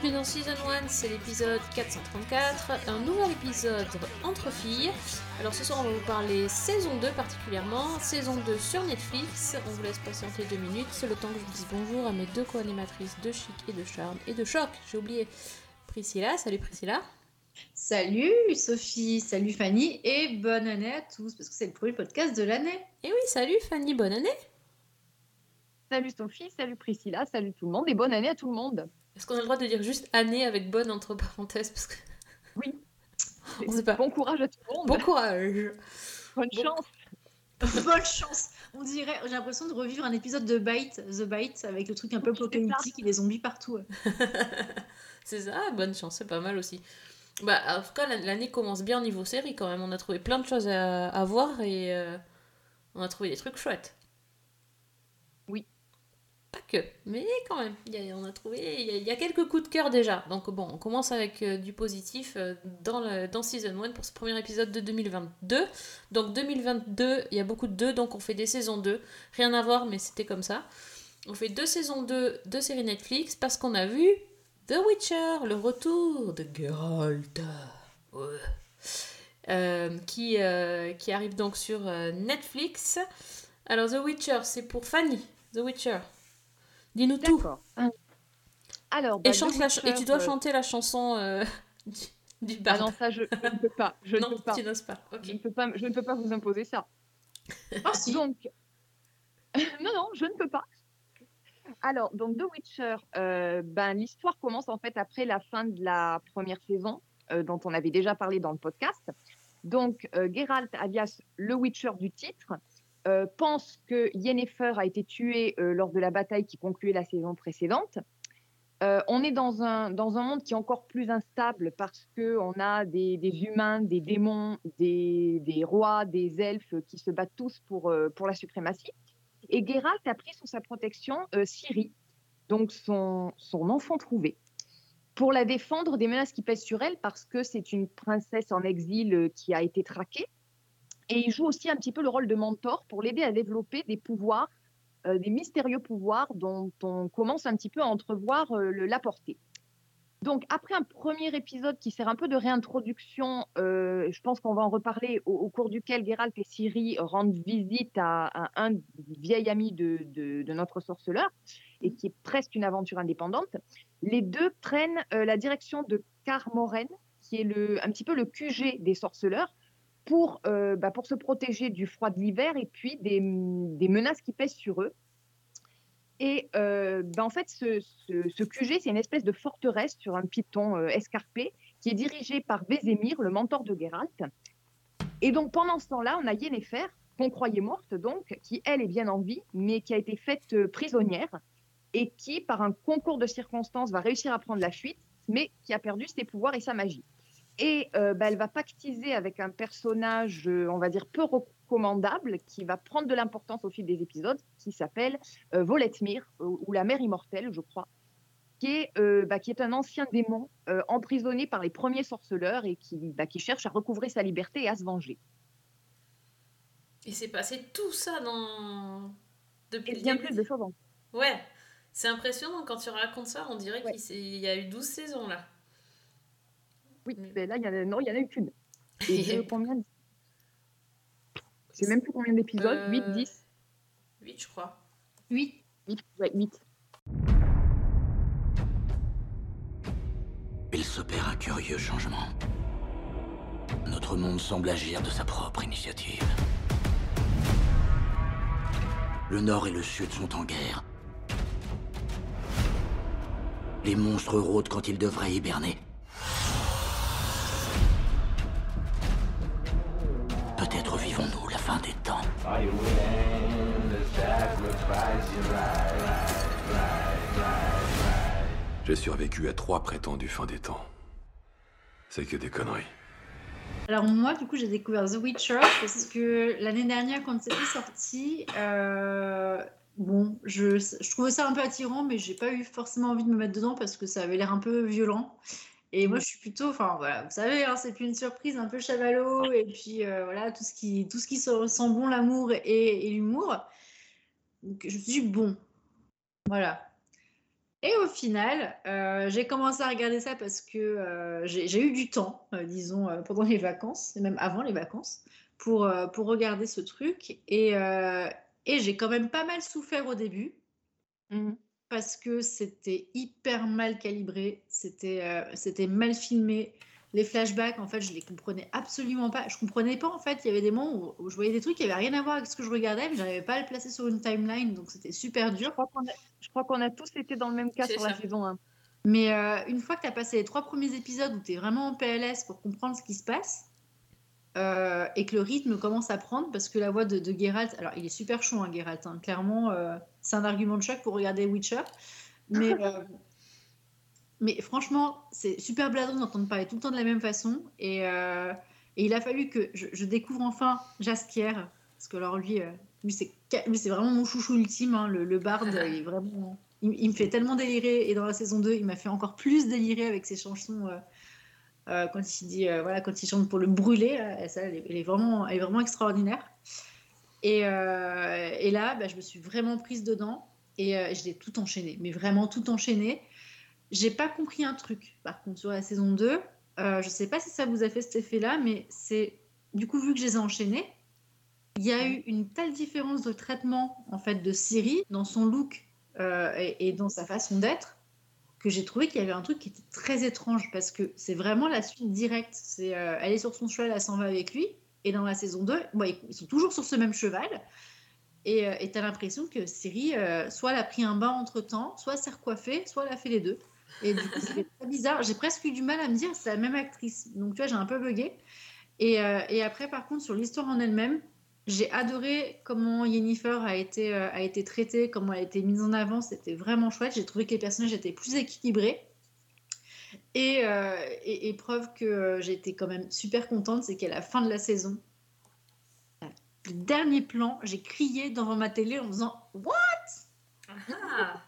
bienvenue dans Season 1, c'est l'épisode 434, un nouvel épisode entre filles. Alors ce soir on va vous parler saison 2 particulièrement, saison 2 sur Netflix, on vous laisse patienter deux minutes, c'est le temps que je vous dise bonjour à mes deux co-animatrices de chic et de charme et de choc, j'ai oublié Priscilla, salut Priscilla. Salut Sophie, salut Fanny et bonne année à tous parce que c'est le premier podcast de l'année. Et oui, salut Fanny, bonne année Salut Sophie, salut Priscilla, salut tout le monde et bonne année à tout le monde. Est-ce qu'on a le droit de dire juste année avec bonne entre parenthèses parce que... Oui. On sait pas. Bon courage à tout le monde. Bon courage Bonne Bon. chance. Bonne chance. On dirait, j'ai l'impression de revivre un épisode de Bite, The Bite, avec le truc un peu apocalyptique et les zombies partout. C'est ça, bonne chance, c'est pas mal aussi. Bah, en tout cas, l'an- l'année commence bien au niveau série quand même. On a trouvé plein de choses à, à voir et euh, on a trouvé des trucs chouettes. Pas que, mais quand même. Il y a- on a trouvé, il y, a, quelques coups de cœur déjà. Donc bon, on commence avec euh, du positif euh, dans, Season 1 pour ce premier épisode de 2022. Donc 2022, il y a beaucoup de 2, donc on fait des saisons 2. Rien à voir, mais c'était comme ça. On fait deux saisons 2 de séries Netflix parce qu'on a vu The Witcher, le retour de Geralt. Euh, qui, arrive donc sur Netflix. Alors, The Witcher, c'est pour Fanny. The Witcher. Dis-nous tout. Alors, Et, bah, chante la et tu dois euh, chanter la chanson euh, du, du Ah non, ça je, je ne peux pas. Je ne non, peux pas. tu n'oses pas. Je ne peux pas. Je ne peux pas vous imposer ça. Ah si. Donc, non, non, je ne peux pas. Alors, donc The Witcher, euh, ben, l'histoire commence en fait après la fin de la première saison, euh, dont on avait déjà parlé dans le podcast. Donc, euh, Geralt, alias le Witcher du titre, euh, pense que Yennefer a été tuée euh, lors de la bataille qui concluait la saison précédente. Euh, on est dans un, dans un monde qui est encore plus instable parce qu'on a des, des humains, des démons, des, des rois, des elfes qui se battent tous pour, pour la suprématie. Et Geralt a pris sous sa protection Ciri, donc son, son enfant trouvé, pour la défendre des menaces qui pèsent sur elle parce que c'est une princesse en exil qui a été traquée. Et il joue aussi un petit peu le rôle de mentor pour l'aider à développer des pouvoirs, euh, des mystérieux pouvoirs dont on commence un petit peu à entrevoir euh, le- la portée. Donc, après un premier épisode qui sert un peu de réintroduction, euh, je pense qu'on va en reparler, au, cours duquel Geralt et Ciri rendent visite à, un vieil ami de, de- notre sorceleur, et qui est presque une aventure indépendante. Les deux prennent la direction de Carmoren, qui est le, un petit peu le QG des sorceleurs, pour, euh, bah, pour se protéger du froid de l'hiver et puis des, des menaces qui pèsent sur eux. Et euh, bah, en fait, ce, QG, c'est une espèce de forteresse sur un piton euh, escarpé qui est dirigé par Vézémir, le mentor de Geralt. Et donc, pendant ce temps-là, on a Yennefer, qu'on croyait morte, donc, qui, elle, est bien en vie, mais qui a été faite prisonnière et qui, par un concours de circonstances, va réussir à prendre la fuite, mais qui a perdu ses pouvoirs et sa magie. Et euh, bah, elle va pactiser avec un personnage, euh, on va dire, peu recommandable, qui va prendre de l'importance au fil des épisodes, qui s'appelle euh, Voletmir, ou la mère immortelle, je crois, qui est, euh, bah, qui est un ancien démon emprisonné par les premiers sorceleurs et qui, bah, qui cherche à recouvrer sa liberté et à se venger. Et c'est passé tout ça dans. Depuis Et le bien début. plus de choses Ouais, c'est impressionnant quand tu racontes ça, on dirait Ouais. qu'il y a eu 12 saisons là. Oui, Mm. mais là, il y en a, non, il y en a eu qu'une. Et combien de- Je sais même plus combien d'épisodes, Euh, 8, 10 8, je crois. Oui. 8, ouais, 8. Il s'opère un curieux changement. Notre monde semble agir de sa propre initiative. Le Nord et le Sud sont en guerre. Les monstres rôdent quand ils devraient hiberner. Survécu à trois prétendus fin des temps. C'est que des conneries. Alors moi, du coup, j'ai découvert The Witcher parce que l'année dernière, quand c'était sorti, euh, bon, je, je trouvais ça un peu attirant, mais j'ai pas eu forcément envie de me mettre dedans parce que ça avait l'air un peu violent. Et moi, je suis plutôt, enfin voilà, vous savez, hein, c'est plus une surprise, un peu chavalot, et puis euh, voilà, tout ce qui, tout ce qui se sent bon, l'amour et, et l'humour. Donc, je me suis dit, bon, voilà. Et au final, euh, j'ai commencé à regarder ça parce que euh, j'ai eu du temps, euh, disons, pendant les vacances, et même avant les vacances, pour, pour regarder ce truc. Et, et j'ai quand même pas mal souffert au début Mhm. parce que c'était hyper mal calibré, c'était c'était mal filmé. Les flashbacks, en fait, je les comprenais absolument pas. Je comprenais pas, en fait, il y avait des moments où, où je voyais des trucs qui avaient rien à voir avec ce que je regardais, mais j'arrivais pas à le placer sur une timeline, donc c'était super Je dur. crois qu'on a, je crois qu'on a tous été dans le même cas sur la saison 1. Mais euh, une fois que tu as passé les trois premiers épisodes où tu es vraiment en PLS pour comprendre ce qui se passe, euh, et que le rythme commence à prendre, parce que la voix de, de Geralt, alors il est super chaud, hein, Geralt, hein, clairement, euh, c'est un argument de choc pour regarder Witcher, mais, euh, mais franchement, c'est super blasant d'entendre parler tout le temps de la même façon, et, euh, et il a fallu que je, je découvre enfin Jaskier, parce que alors lui, euh, lui c'est vraiment mon chouchou ultime, hein, le, le bard, il est vraiment... Il, il me fait tellement délirer, et dans la saison 2, il m'a fait encore plus délirer avec ses chansons. euh, quand il dit voilà quand il chante pour le brûler ça elle est, elle est vraiment elle est vraiment extraordinaire. Et, et là bah, je me suis vraiment prise dedans. Et je l'ai tout enchaîné. Mais vraiment tout enchaîné j'ai pas compris un truc par contre sur la saison 2 euh, je sais pas si ça vous a fait cet effet là mais c'est du coup vu que je les ai enchaînés il y a eu une telle différence de traitement en fait de Siri dans son look euh, et, dans sa façon d'être que j'ai trouvé qu'il y avait un truc qui était très étrange parce que c'est vraiment la suite directe. C'est euh, elle est sur son cheval, elle s'en va avec lui. Et dans la saison 2, bon, ils ils sont toujours sur ce même cheval. Et euh, tu as l'impression que Siri, euh, soit elle a pris un bain entre temps, soit elle s'est recoiffée, soit elle a fait les deux. Et du coup, c'était très bizarre. J'ai presque eu du mal à me dire c'est la même actrice. Donc tu vois, j'ai un peu bugué. Et, euh, après, par contre, sur l'histoire en elle-même, j'ai adoré comment été, euh, a été traitée, comment elle a été mise en avant. C'était vraiment chouette. J'ai trouvé que les personnages étaient plus équilibrés. Et, euh, preuve que été quand même super contente, c'est qu'à la fin de la saison, le dernier plan, j'ai crié devant ma télé en faisant What? Ah,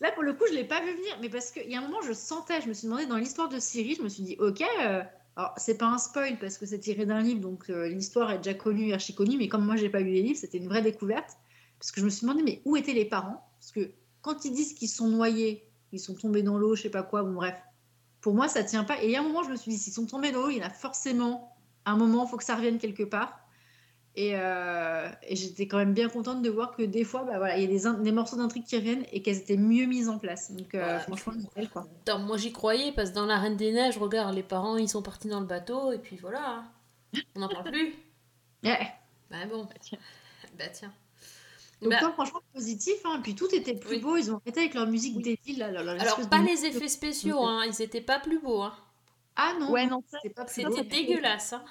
Là, pour le coup, je ne l'ai pas vu venir, mais parce qu'il y a un moment, je sentais, je me suis demandé dans l'histoire de Siri, je me suis dit, ok, euh, alors c'est pas un spoil parce que c'est tiré d'un livre, donc euh, l'histoire est déjà connue, archi connue, mais comme moi, j'ai pas lu les livres, c'était une vraie découverte. Parce que je me suis demandé, mais où étaient les parents? Parce que quand ils disent qu'ils sont noyés, ils sont tombés dans l'eau, je sais pas quoi, bon, bref. Pour moi, ça tient pas. Et il y a un moment, je me suis dit, s'ils sont tombés dans l'eau, il y en a forcément un moment, il faut que ça revienne quelque part. Et, euh, et j'étais quand même bien contente de voir que des fois, bah, voilà, il y a des, morceaux d'intrigue qui reviennent et qu'elles étaient mieux mises en place. Donc, euh, Ouais. franchement, nickel, quoi. Attends, moi j'y croyais parce que dans la Reine des Neiges, regarde, les parents ils sont partis dans le bateau et puis voilà. On n'en parle plus. Ouais. Bah bon. Bah, tiens. Bah tiens. Donc, Bah, toi, franchement, positif. Hein. Puis tout était plus Oui. beau. Ils ont arrêté avec leur musique débile. Là, leur- leur alors pas de les effets spéciaux, hein, ils étaient pas plus beaux. Hein. Ah non, Ouais, non, C'était dégueulasse. Hein.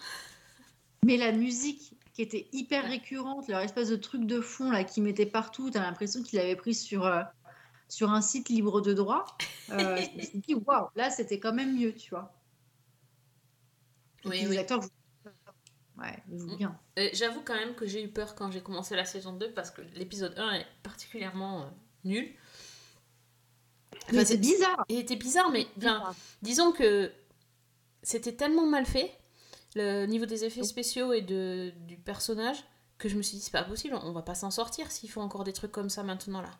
Mais la musique qui était hyper récurrente, leur espèce de truc de fond là qu'ils mettaient partout, t'as l'impression qu'ils l'avaient pris sur, euh, sur un site libre de droit. Euh, je me suis dit, waouh, là c'était quand même mieux, tu vois. Et Oui, puis, oui. Les acteurs jouent... Ouais, jouent bien. Euh, J'avoue quand même que j'ai eu peur quand j'ai commencé la saison 2 parce que l'épisode 1 est particulièrement euh, nul. Enfin, c'est bizarre. Il était bizarre, mais enfin, disons que c'était tellement mal fait, le niveau des effets spéciaux et de, du personnage, que je me suis dit, c'est pas possible, on va pas s'en sortir s'ils font encore des trucs comme ça maintenant là.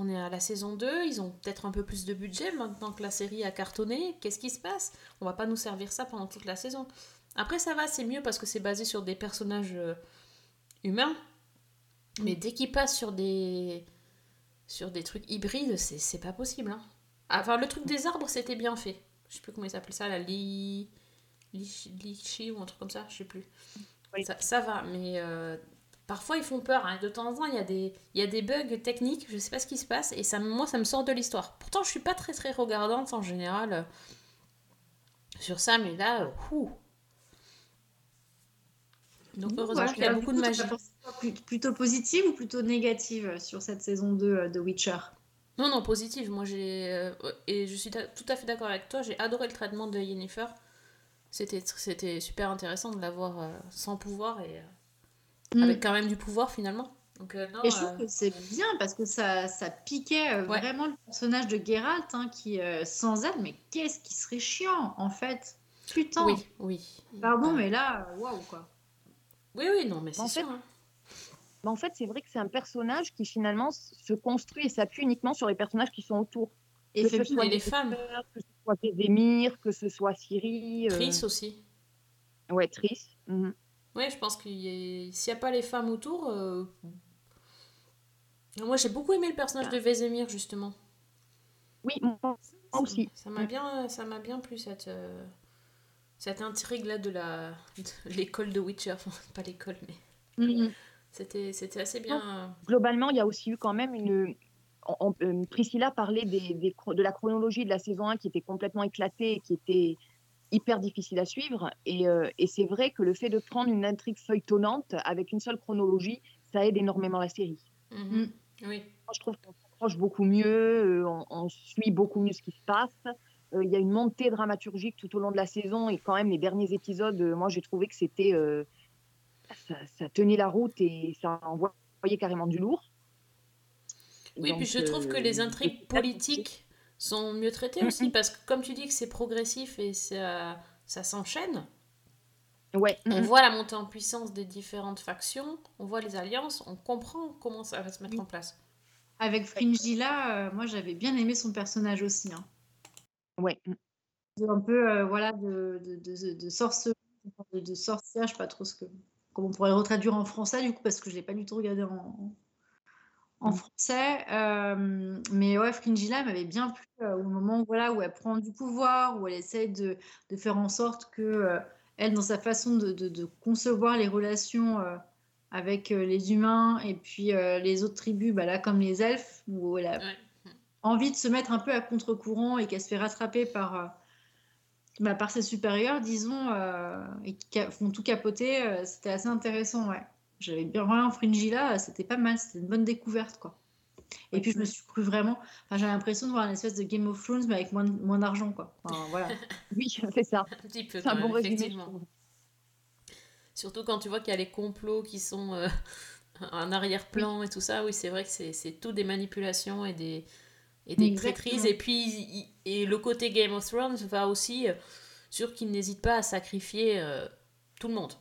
On est à la saison 2, ils ont peut-être un peu plus de budget maintenant que la série a cartonné. Qu'est-ce qui se passe? On va pas nous servir ça pendant toute la saison. Après, ça va, c'est mieux parce que c'est basé sur des personnages euh, humains. Mais dès qu'ils passent sur des, sur des trucs hybrides, c'est c'est pas possible. Hein. Enfin, le truc des arbres, c'était bien fait. Je sais plus comment ils s'appellent ça, la li... Lichi ou un truc comme ça, je sais plus. Oui. Ça, ça va, mais euh, parfois ils font peur. hein. De temps en temps, il y, a des- il y a des bugs techniques, je sais pas ce qui se passe, et ça, moi, ça me sort de l'histoire. Pourtant, je suis pas très très regardante en général euh, sur ça, mais là, euh, ouh. Donc, heureusement qu'il y a beaucoup coup, de magie. Plutôt positive ou plutôt négative sur cette saison 2 euh, de Witcher? Non, non, positive. Moi, j'ai. et je suis tout à fait d'accord avec toi. J'ai adoré le traitement de Yennefer. C'était, c'était super intéressant de l'avoir euh, sans pouvoir et euh, Mm. avec quand même du pouvoir finalement. Donc, euh, non, Et je trouve euh, que c'est bien parce que ça, ça piquait euh, Ouais. vraiment le personnage de Geralt, hein, qui euh, sans elle, mais qu'est-ce qui serait chiant en fait? Putain oui, oui. Pardon, mais là, waouh quoi. Oui, oui, non, mais c'est En fait, sûr. hein. Mais en fait, c'est vrai que c'est un personnage qui finalement se construit et s'appuie uniquement sur les personnages qui sont autour. Que ce soit Et les femmes. sœurs, que ce soit Vézémir, que ce soit Ciri. euh, Triss aussi. Ouais, Triss. mhm. Oui, je pense qu'il y a- s'il n'y a pas les femmes autour. euh, Moi, j'ai beaucoup aimé le personnage de Vesemir, justement. Oui, moi aussi. Ça m'a bien, ça m'a bien plu cette, euh, cette intrigue-là de la de l'école de Witcher. Enfin, pas l'école, mais Mhm. c'était, c'était assez bien. Globalement, il y a aussi eu quand même une. On- on- euh, Priscilla parlait des, des chro- de la chronologie de la saison 1 qui était complètement éclatée et qui était hyper difficile à suivre. Et, euh, et c'est vrai que le fait de prendre une intrigue feuilletonnante avec une seule chronologie, ça aide énormément la série. mhm. Mm. Oui. Moi, je trouve qu'on s'approche beaucoup mieux, euh, on, on suit beaucoup mieux ce qui se passe. Euh, Il y a une montée dramaturgique tout au long de la saison et quand même les derniers épisodes, euh, moi j'ai trouvé que c'était euh, ça, ça tenait la route et ça envoyait carrément du lourd. Oui, puis je trouve que les euh, intrigues et- politiques sont mieux traitées Mhm. aussi, parce que comme tu dis que c'est progressif et ça, ça s'enchaîne, Ouais, on mhm. voit la montée en puissance des différentes factions, on voit les alliances, on comprend comment ça va se mettre Oui. en place. Avec Fringilla, euh, moi j'avais bien aimé son personnage aussi. hein. ouais. De- Un peu, euh, voilà, de, de, de, de de, de sorcière, je sais pas trop ce que, comment on pourrait le retraduire en français du coup, parce que je l'ai pas du tout regardé en, en Mm. français. Euh, mais ouais, Fringilla m'avait bien plu euh, au moment voilà, où elle prend du pouvoir, où elle essaye de, de faire en sorte que, euh, elle, dans sa façon de, de- de concevoir les relations avec les humains et puis les autres tribus, bah, là, comme les elfes, où elle a Ouais. envie de se mettre un peu à contre-courant et qu'elle se fait rattraper par, bah, par ses supérieurs, disons, et qui font tout capoter, c'était assez intéressant, ouais. J'avais bien vraiment Fringilla, euh, c'était pas mal, c'était une bonne découverte, quoi. Et puis je me suis cru vraiment, enfin, j'avais l'impression de voir une espèce de Game of Thrones, mais avec moins, moins d'argent, quoi. Enfin, voilà. Oui, c'est ça. Un petit peu C'est quand un bon même, résumé. je effectivement. Surtout quand tu vois qu'il y a les complots qui sont euh, en arrière-plan et tout ça, oui, c'est vrai que c'est c'est tout des manipulations et des, et des traîtrises. Et puis, et le côté Game of Thrones va aussi euh, sur qu'ils n'hésitent pas à sacrifier euh, tout le monde.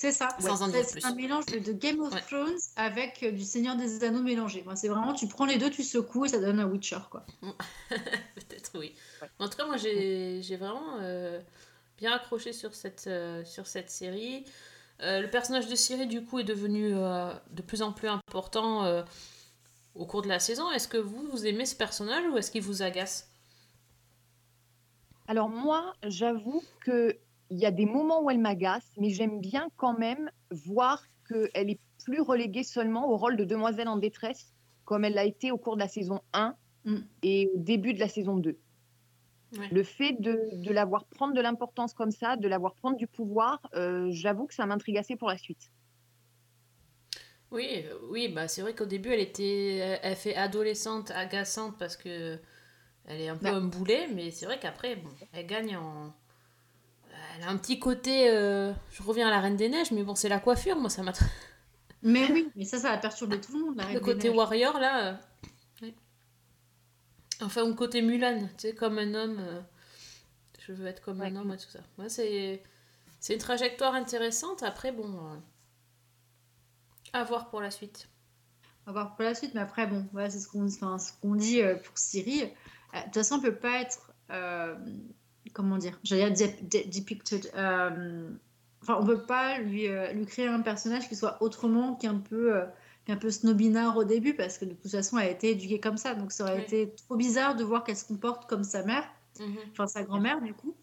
C'est ça. Sans en C'est- un mélange de, de Game of Ouais. Thrones avec euh, du Seigneur des Anneaux mélangé. Moi, c'est vraiment, tu prends les deux, tu secoues et ça donne un Witcher, quoi. Peut-être, oui. Ouais. En tout cas, moi, j'ai j'ai vraiment euh, bien accroché sur cette, euh, sur cette série. Euh, le personnage de Ciri, du coup, est devenu euh, de plus en plus important euh, au cours de la saison. Est-ce que vous, vous aimez ce personnage ou est-ce qu'il vous agace? Alors moi, j'avoue que il y a des moments où elle m'agace, mais j'aime bien quand même voir qu'elle est plus reléguée seulement au rôle de demoiselle en détresse, comme elle l'a été au cours de la saison 1 Mm. et au début de la saison 2. Ouais. Le fait de, de la voir prendre de l'importance comme ça, de la voir prendre du pouvoir, euh, j'avoue que ça m'intrigue assez pour la suite. Oui, euh, oui bah, c'est vrai qu'au début, elle était, elle fait adolescente, agaçante parce que elle est un peu Bah. un boulet, mais c'est vrai qu'après, bon, elle gagne en. Elle a un petit côté. euh, Je reviens à la Reine des Neiges, mais bon, c'est la coiffure, moi, ça m'a. Mais oui, mais ça, ça a perturbé tout le monde, la Reine Le des côté Neiges. warrior, là. euh, oui. Enfin, ou côté Mulan, tu sais, comme un homme. euh, Je veux être comme un homme et tout ça. Ouais, c'est. C'est une trajectoire intéressante. Après, bon. euh, À voir pour la suite. Va voir pour la suite, mais après, bon, voilà, c'est ce qu'on enfin, ce qu'on dit euh, pour Siri. Euh, De toute façon, on peut pas être. euh, comment dire J'allais dire dep- de- depicted. euh, Enfin, on peut pas lui, euh, lui créer un personnage qui soit autrement qu'un peu, euh, qu'un peu snobinard au début, parce que de toute façon, elle a été éduquée comme ça. Donc, ça aurait Oui. été trop bizarre de voir qu'elle se comporte comme sa mère. Mhm. enfin sa grand-mère du coup,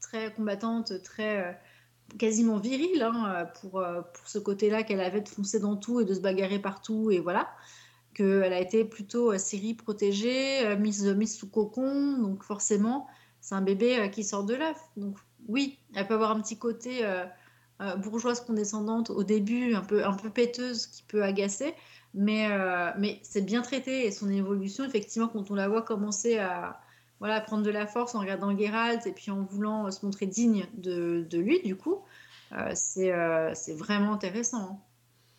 très combattante, très quasiment virile hein, pour, pour ce côté-là qu'elle avait de foncer dans tout et de se bagarrer partout et voilà, qu'elle a été plutôt Syrie protégée, mise, mise sous cocon, donc forcément c'est un bébé euh, qui sort de l'œuf. Donc oui, elle peut avoir un petit côté euh, euh, bourgeoise condescendante au début, un peu, un peu péteuse qui peut agacer, mais, euh, mais c'est bien traité et son évolution, effectivement, quand on la voit commencer à, voilà, prendre de la force en regardant Geralt et puis en voulant euh, se montrer digne de, de lui, du coup, euh, c'est euh, c'est vraiment intéressant. hein.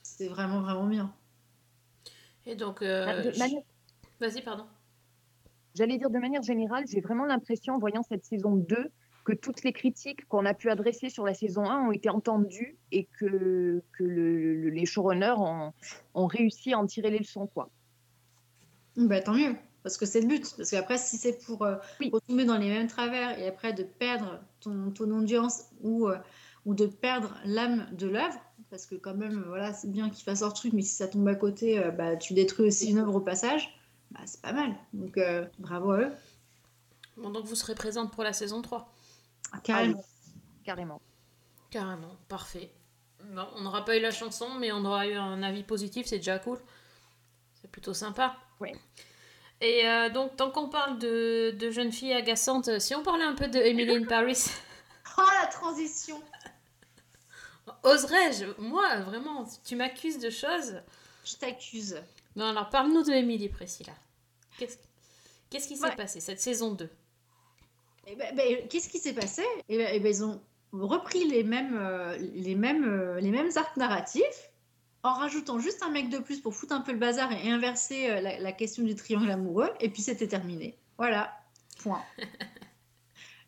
c'est vraiment, vraiment bien. Et donc, euh, Ah, je- manière- vas-y, pardon. J'allais dire de manière générale, j'ai vraiment l'impression, en voyant cette saison 2, que toutes les critiques qu'on a pu adresser sur la saison 1 ont été entendues et que, que le- le- les showrunners ont, ont réussi à en tirer les leçons. Quoi. Bah, tant mieux, parce que c'est le but. Parce qu'après, si c'est pour euh, Oui. retomber dans les mêmes travers et après de perdre ton, ton audience ou, euh, ou de perdre l'âme de l'œuvre, parce que quand même, voilà, c'est bien qu'il fasse leur truc, mais si ça tombe à côté, euh, bah, tu détruis aussi une œuvre au passage, bah, c'est pas mal. Donc, euh, bravo à eux. Bon, donc vous serez présente pour la saison 3. Ah, carrément. Carrément. Carrément, parfait. Bon, on n'aura pas eu la chanson, mais on aura eu un avis positif, c'est déjà cool. C'est plutôt sympa. Ouais. Et euh, donc, tant qu'on parle de, de jeunes filles agaçantes, si on parlait un peu de Emily in Paris, Oh, la transition oserais-je? Moi, vraiment, tu m'accuses de choses. Je t'accuse. Non, alors parle-nous de Emily Priscilla. Qu'est-ce qui s'est Ouais. passé cette saison 2 Eh ben, ben, Qu'est-ce qui s'est passé? Eh ben, eh ben, Ils ont repris les mêmes, euh, les, mêmes, euh, les mêmes arcs narratifs en rajoutant juste un mec de plus pour foutre un peu le bazar et inverser euh, la, la question du triangle amoureux, et puis c'était terminé. Voilà, point.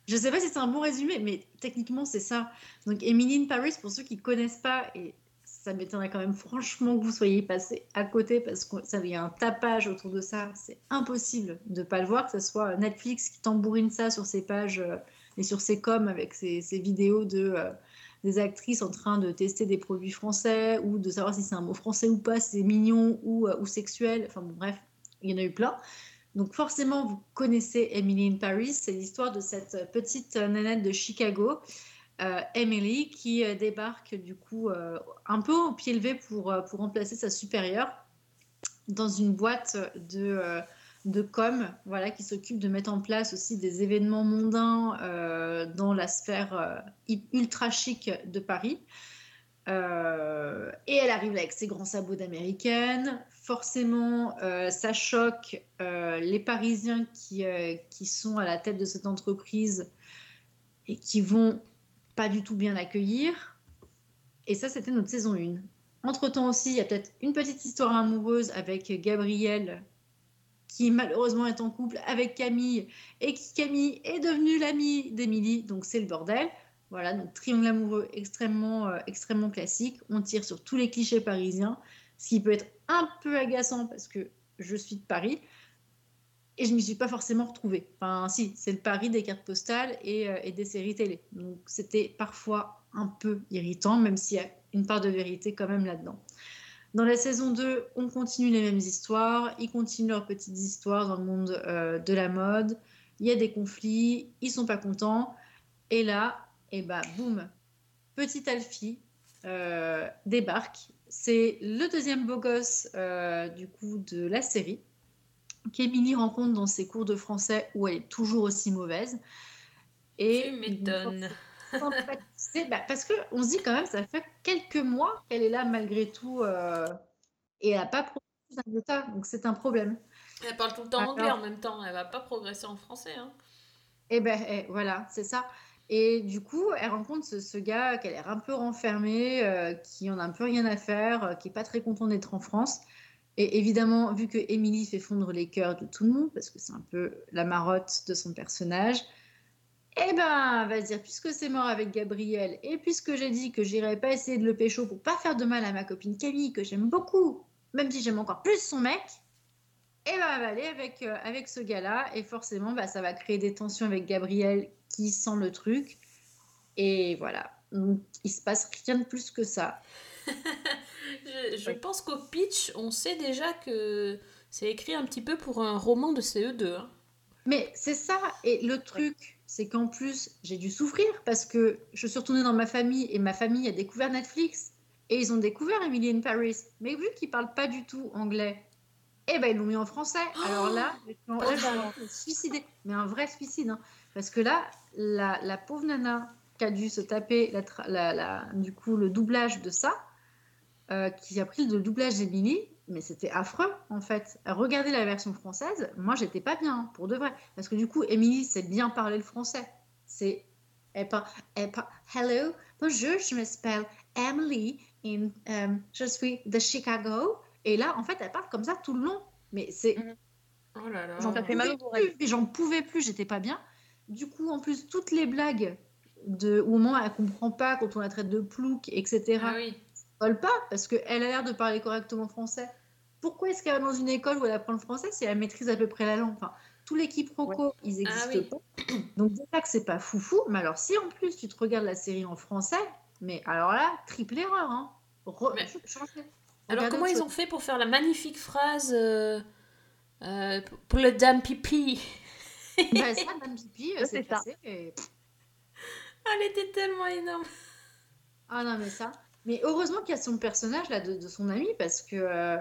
Je sais pas si c'est un bon résumé, mais techniquement c'est ça. Donc Emily in Paris, pour ceux qui connaissent pas, et ça m'étonnerait quand même franchement que vous soyez passé à côté parce qu'il y a un tapage autour de ça, c'est impossible de pas le voir, que ce soit Netflix qui tambourine ça sur ses pages euh, et sur ses coms avec ses, vidéos de euh, des actrices en train de tester des produits français ou de savoir si c'est un mot français ou pas, si c'est mignon ou, euh, ou sexuel, enfin bon bref, il y en a eu plein. Donc forcément, vous connaissez Emily in Paris, c'est l'histoire de cette petite nanette de Chicago, euh, Emily, qui euh, débarque du coup euh, un peu au pied levé pour, pour remplacer sa supérieure dans une boîte de, de com, voilà, qui s'occupe de mettre en place aussi des événements mondains dans la sphère ultra chic de Paris. Et elle arrive avec ses grands sabots d'américaine. Forcément, ça choque les Parisiens qui, qui sont à la tête de cette entreprise et qui vont pas du tout bien l'accueillir. Et ça, c'était notre saison 1. Entre-temps aussi, il y a peut-être une petite histoire amoureuse avec Gabriel, qui malheureusement est en couple avec Camille, et qui Camille est devenue l'amie d'Émilie, donc c'est le bordel. Voilà, donc triangle amoureux extrêmement, euh, extrêmement classique. On tire sur tous les clichés parisiens, ce qui peut être un peu agaçant parce que je suis de Paris et je ne m'y suis pas forcément retrouvée. Enfin, si, c'est le Paris des cartes postales et, euh, et des séries télé. Donc c'était parfois un peu irritant, même s'il y a une part de vérité quand même là-dedans. Dans la saison 2, on continue les mêmes histoires. Ils continuent leurs petites histoires dans le monde euh, de la mode. Il y a des conflits, ils sont pas contents. Et là, et bah boum, petit Alfie euh, débarque. C'est le deuxième beau gosse du coup de la série qu'Emilie rencontre dans ses cours de français où elle est toujours aussi mauvaise. Et Tu m'étonnes. bah, parce que on se dit quand même, ça fait quelques mois qu'elle est là malgré tout euh, et elle n'a pas progressé dans l'état, donc c'est un problème. Elle parle tout le temps Alors- anglais en même temps, elle va pas progresser en français. Hein. Et ben eh, voilà, c'est ça. Et du coup, elle rencontre ce, ce gars qui a l'air un peu renfermé, euh, qui en a un peu rien à faire, euh, qui est pas très content d'être en France. Et évidemment, vu que Émilie fait fondre les cœurs de tout le monde, parce que c'est un peu la marotte de son personnage, eh ben, elle va se dire, puisque c'est mort avec Gabriel, et puisque j'ai dit que j'irais pas essayer de le pécho pour pas faire de mal à ma copine Camille, que j'aime beaucoup, même si j'aime encore plus son mec, et ben, elle va aller avec, euh, avec ce gars-là, et forcément, bah, ça va créer des tensions avec Gabriel qui sent le truc. Et voilà. Donc, il se passe rien de plus que ça. Je, pense qu'au pitch, on sait déjà que c'est écrit un petit peu pour un roman de CE2. hein. Mais c'est ça. Et le truc, c'est qu'en plus, j'ai dû souffrir parce que je suis retournée dans ma famille et ma famille a découvert Netflix. Et ils ont découvert Emily in Paris. Mais vu qu'ils parlent pas du tout anglais, eh ben ils l'ont mis en français. Alors là, je de me suicider. Mais un vrai suicide. hein. Parce que là, la, la pauvre nana qui a dû se taper la- la- du coup, le doublage de ça, euh, qui a pris le doublage d'Emily, mais c'était affreux en fait. Regardez la version française, moi j'étais pas bien, hein, pour de vrai. Parce que du coup, Emily sait bien parler le français. C'est. Elle parle, elle parle, Hello, bonjour, je m'appelle Emily in, euh, je suis de Chicago. Et là, en fait, elle parle comme ça tout le long. Mais c'est. Mhm. Oh là là. J'en pouvais plus, mais j'en pouvais plus, j'étais pas bien. Du coup, en plus, toutes les blagues de, au moment où elle comprend pas, quand on la traite de plouc, etc., Ah oui. Colle pas parce qu'elle a l'air de parler correctement français. Pourquoi est-ce qu'elle va dans une école où elle apprend le français si elle maîtrise à peu près la langue? Enfin, Tous les quiproquos, ils n'existent Ah oui. pas. Donc déjà que c'est pas foufou, mais alors si en plus tu te regardes la série en français, mais alors là, triple erreur. Hein. Re- Mais- changez. Alors comment ils ont fait pour faire la magnifique phrase euh, euh, pour le dame pipi? Bah, ça, Madame Pipi, euh, Ouais, c'est passé. et- Elle était tellement énorme. Ah non, mais ça. Mais heureusement qu'il y a son personnage là de, de son ami parce que euh,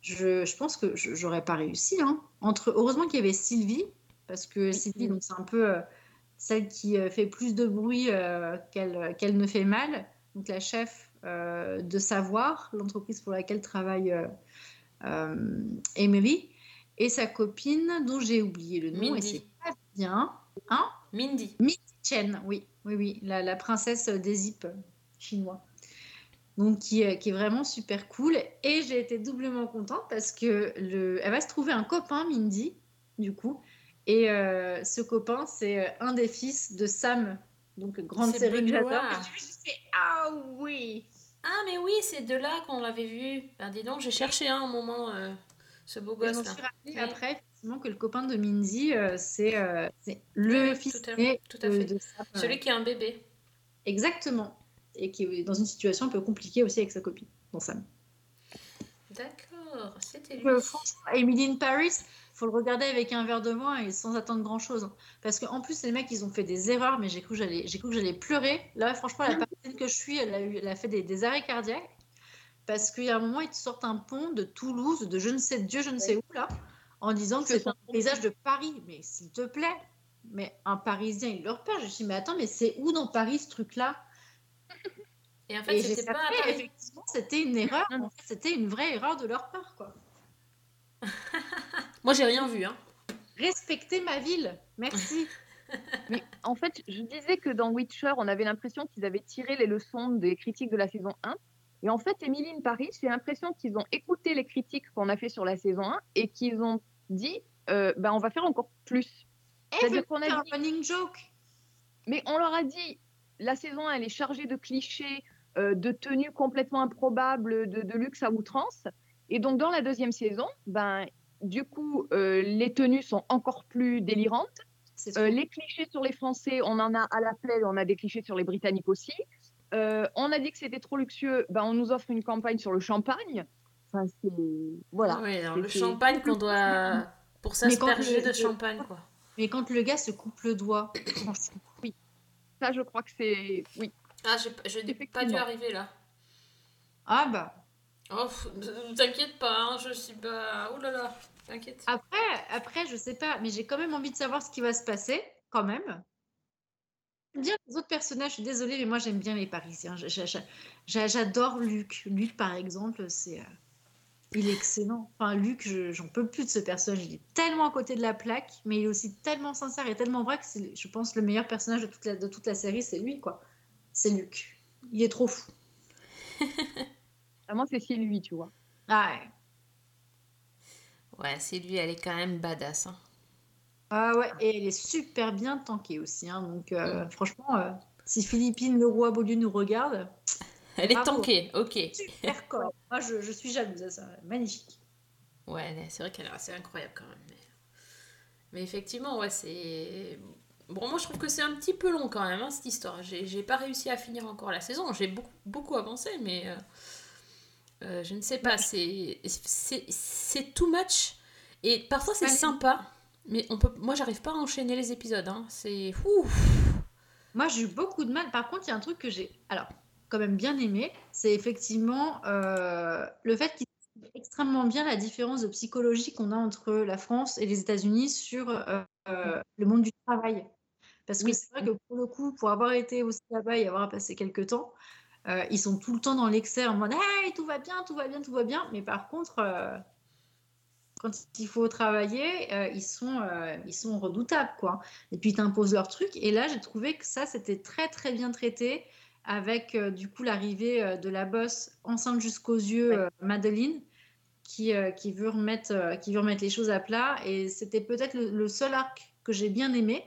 je, je pense que je- j'aurais pas réussi. Hein. Entre, heureusement qu'il y avait Sylvie parce que Sylvie, donc c'est un peu euh, celle qui euh, fait plus de bruit euh, qu'elle qu'elle ne fait mal. Donc la chef de Savoir, l'entreprise pour laquelle travaille Emery, et sa copine dont j'ai oublié le nom et Mindy. c'est pas bien. Hein? Mindy. Chen, oui, oui, oui, la, la princesse des zips chinois. Donc, qui, est- qui est vraiment super cool. Et j'ai été doublement contente parce que le, elle va se trouver un copain, Mindy, du coup. Et euh, ce copain, c'est euh, un des fils de Sam, donc grande série que j'adore. Ah oui Ah mais oui, c'est de là qu'on l'avait vu. Ah, dis donc, j'ai cherché hein, un moment euh, ce beau gosse m'en là. suis rappelé Oui. après, effectivement, que le copain de Mindy, euh, c'est euh, c'est le Oui, fils tout à- tout fait. de Sam. euh, Celui qui a un bébé. Exactement. Et qui est dans une situation un peu compliquée aussi avec sa copine, dans Sam. D'accord, c'était lui. Euh, franchement, Emily in Paris, faut le regarder avec un verre de vin et sans attendre grand chose. Parce qu'en plus, les mecs, ils ont fait des erreurs, mais j'ai cru que j'allais, j'ai cru que j'allais pleurer. Là, franchement, la personne que je suis, elle a, eu, elle a fait des, des arrêts cardiaques. Parce qu'il y a un moment, ils te sortent un pont de Toulouse, de je ne sais Dieu, je ne sais où, là, en disant que Que c'est un paysage de Paris. Mais s'il te plaît, mais un Parisien, il le repère. Je me suis dit, mais attends, mais c'est où dans Paris ce truc-là? Et en fait, c'était pas effectivement, c'était une erreur. En fait, c'était une vraie erreur de leur part, quoi. Moi, j'ai rien vu. Hein. Respectez ma ville. Merci. Mais en fait, je disais que dans Witcher, on avait l'impression qu'ils avaient tiré les leçons des critiques de la saison 1. Et en fait, Emily in Paris, j'ai l'impression qu'ils ont écouté les critiques qu'on a fait sur la saison 1 et qu'ils ont dit euh, ben, on va faire encore plus. Eh, C'est-à-dire qu'on a un dit- running joke. Mais on leur a dit la saison 1, elle est chargée de clichés, euh, de tenues complètement improbables, de, de luxe à outrance. Et donc, dans la deuxième saison, ben, du coup, euh, les tenues sont encore plus délirantes. Euh, les clichés sur les Français, on en a à la plaie, on a des clichés sur les Britanniques aussi. Euh, on a dit que c'était trop luxueux, ben on nous offre une campagne sur le champagne. Enfin, c'est. Voilà. Oui, alors le champagne qu'on doit. Pour Mais quand s'asperger le- de champagne, quoi. Mais quand le gars se coupe le doigt, franchement. Ça, je crois que c'est. Oui. Ah, j'ai pas- je n'ai pas dû arriver là. Ah bah. Oh, t'inquiète pas, hein, je suis pas. Oh là là, t'inquiète. Après, après, je sais pas, mais j'ai quand même envie de savoir ce qui va se passer, quand même. Dire les autres personnages, je suis désolée, mais moi j'aime bien les Parisiens. J'a- j'a- j'a- j'a- J'adore Luc. Luc, par exemple, c'est. Il est excellent. Enfin, Luc, je- j'en peux plus de ce personnage. Il est tellement à côté de la plaque, mais il est aussi tellement sincère et tellement vrai que c'est, je pense, le meilleur personnage de toute la, de toute la série, c'est lui, quoi. C'est Luc. Il est trop fou. Vraiment, c'est Sylvie, tu vois. Ah ouais. Ouais, c'est lui, elle est quand même badass. hein. Ah ouais, et elle est super bien tankée aussi. hein, donc, euh, franchement, euh, si Philippine le roi Beaulieu nous regarde, Elle est tankée, ok. super corps. Moi, je, je suis jalouse à ça. Magnifique. Ouais, c'est vrai qu'elle est assez incroyable quand même. Mais, mais effectivement, ouais, c'est. Bon, moi je trouve que c'est un petit peu long quand même, hein, cette histoire. J'ai pas réussi à finir encore la saison. J'ai beaucoup, beaucoup avancé, mais. euh, euh, je ne sais pas, c'est. Too much. Et parfois c'est sympa, mais on peut, moi j'arrive pas à enchaîner les épisodes. hein. C'est. Ouf. Moi, j'ai eu beaucoup de mal. Par contre, il y a un truc que j'ai, alors, quand même bien aimé, c'est effectivement euh, le fait qu'il explique extrêmement bien la différence de psychologie qu'on a entre la France et les États-Unis sur euh, euh, le monde du travail. Parce que c'est vrai que pour le coup, pour avoir été aussi là-bas et avoir passé quelques temps, euh, ils sont tout le temps dans l'excès en mode Hey, tout va bien, tout va bien, tout va bien. Mais par contre, euh, quand il faut travailler, euh, ils, sont, ils sont redoutables, quoi. Et puis ils t'imposent leur truc. Et là, j'ai trouvé que ça, c'était très, très bien traité. Avec euh, du coup l'arrivée euh, de la bosse enceinte jusqu'aux yeux, Ouais. euh, Madeline, qui, euh, qui, veut remettre, euh, qui veut remettre les choses à plat. Et c'était peut-être le, le seul arc que j'ai bien aimé,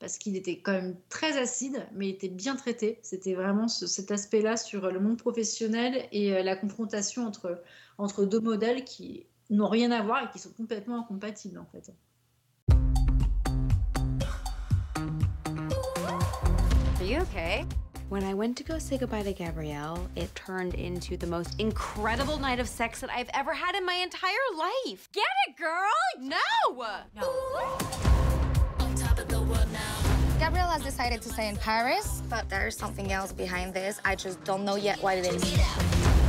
parce qu'il était quand même très acide, mais il était bien traité. C'était vraiment ce- cet aspect-là sur le monde professionnel et euh, la confrontation entre, entre deux modèles qui n'ont rien à voir et qui sont complètement incompatibles en fait. Are you okay? When I went to go say goodbye to Gabrielle, it turned into the most incredible night of sex that I've ever had in my entire life. Get it, girl! No! No. Gabrielle has decided to stay in Paris, but there's something else behind this. I just don't know yet what it is.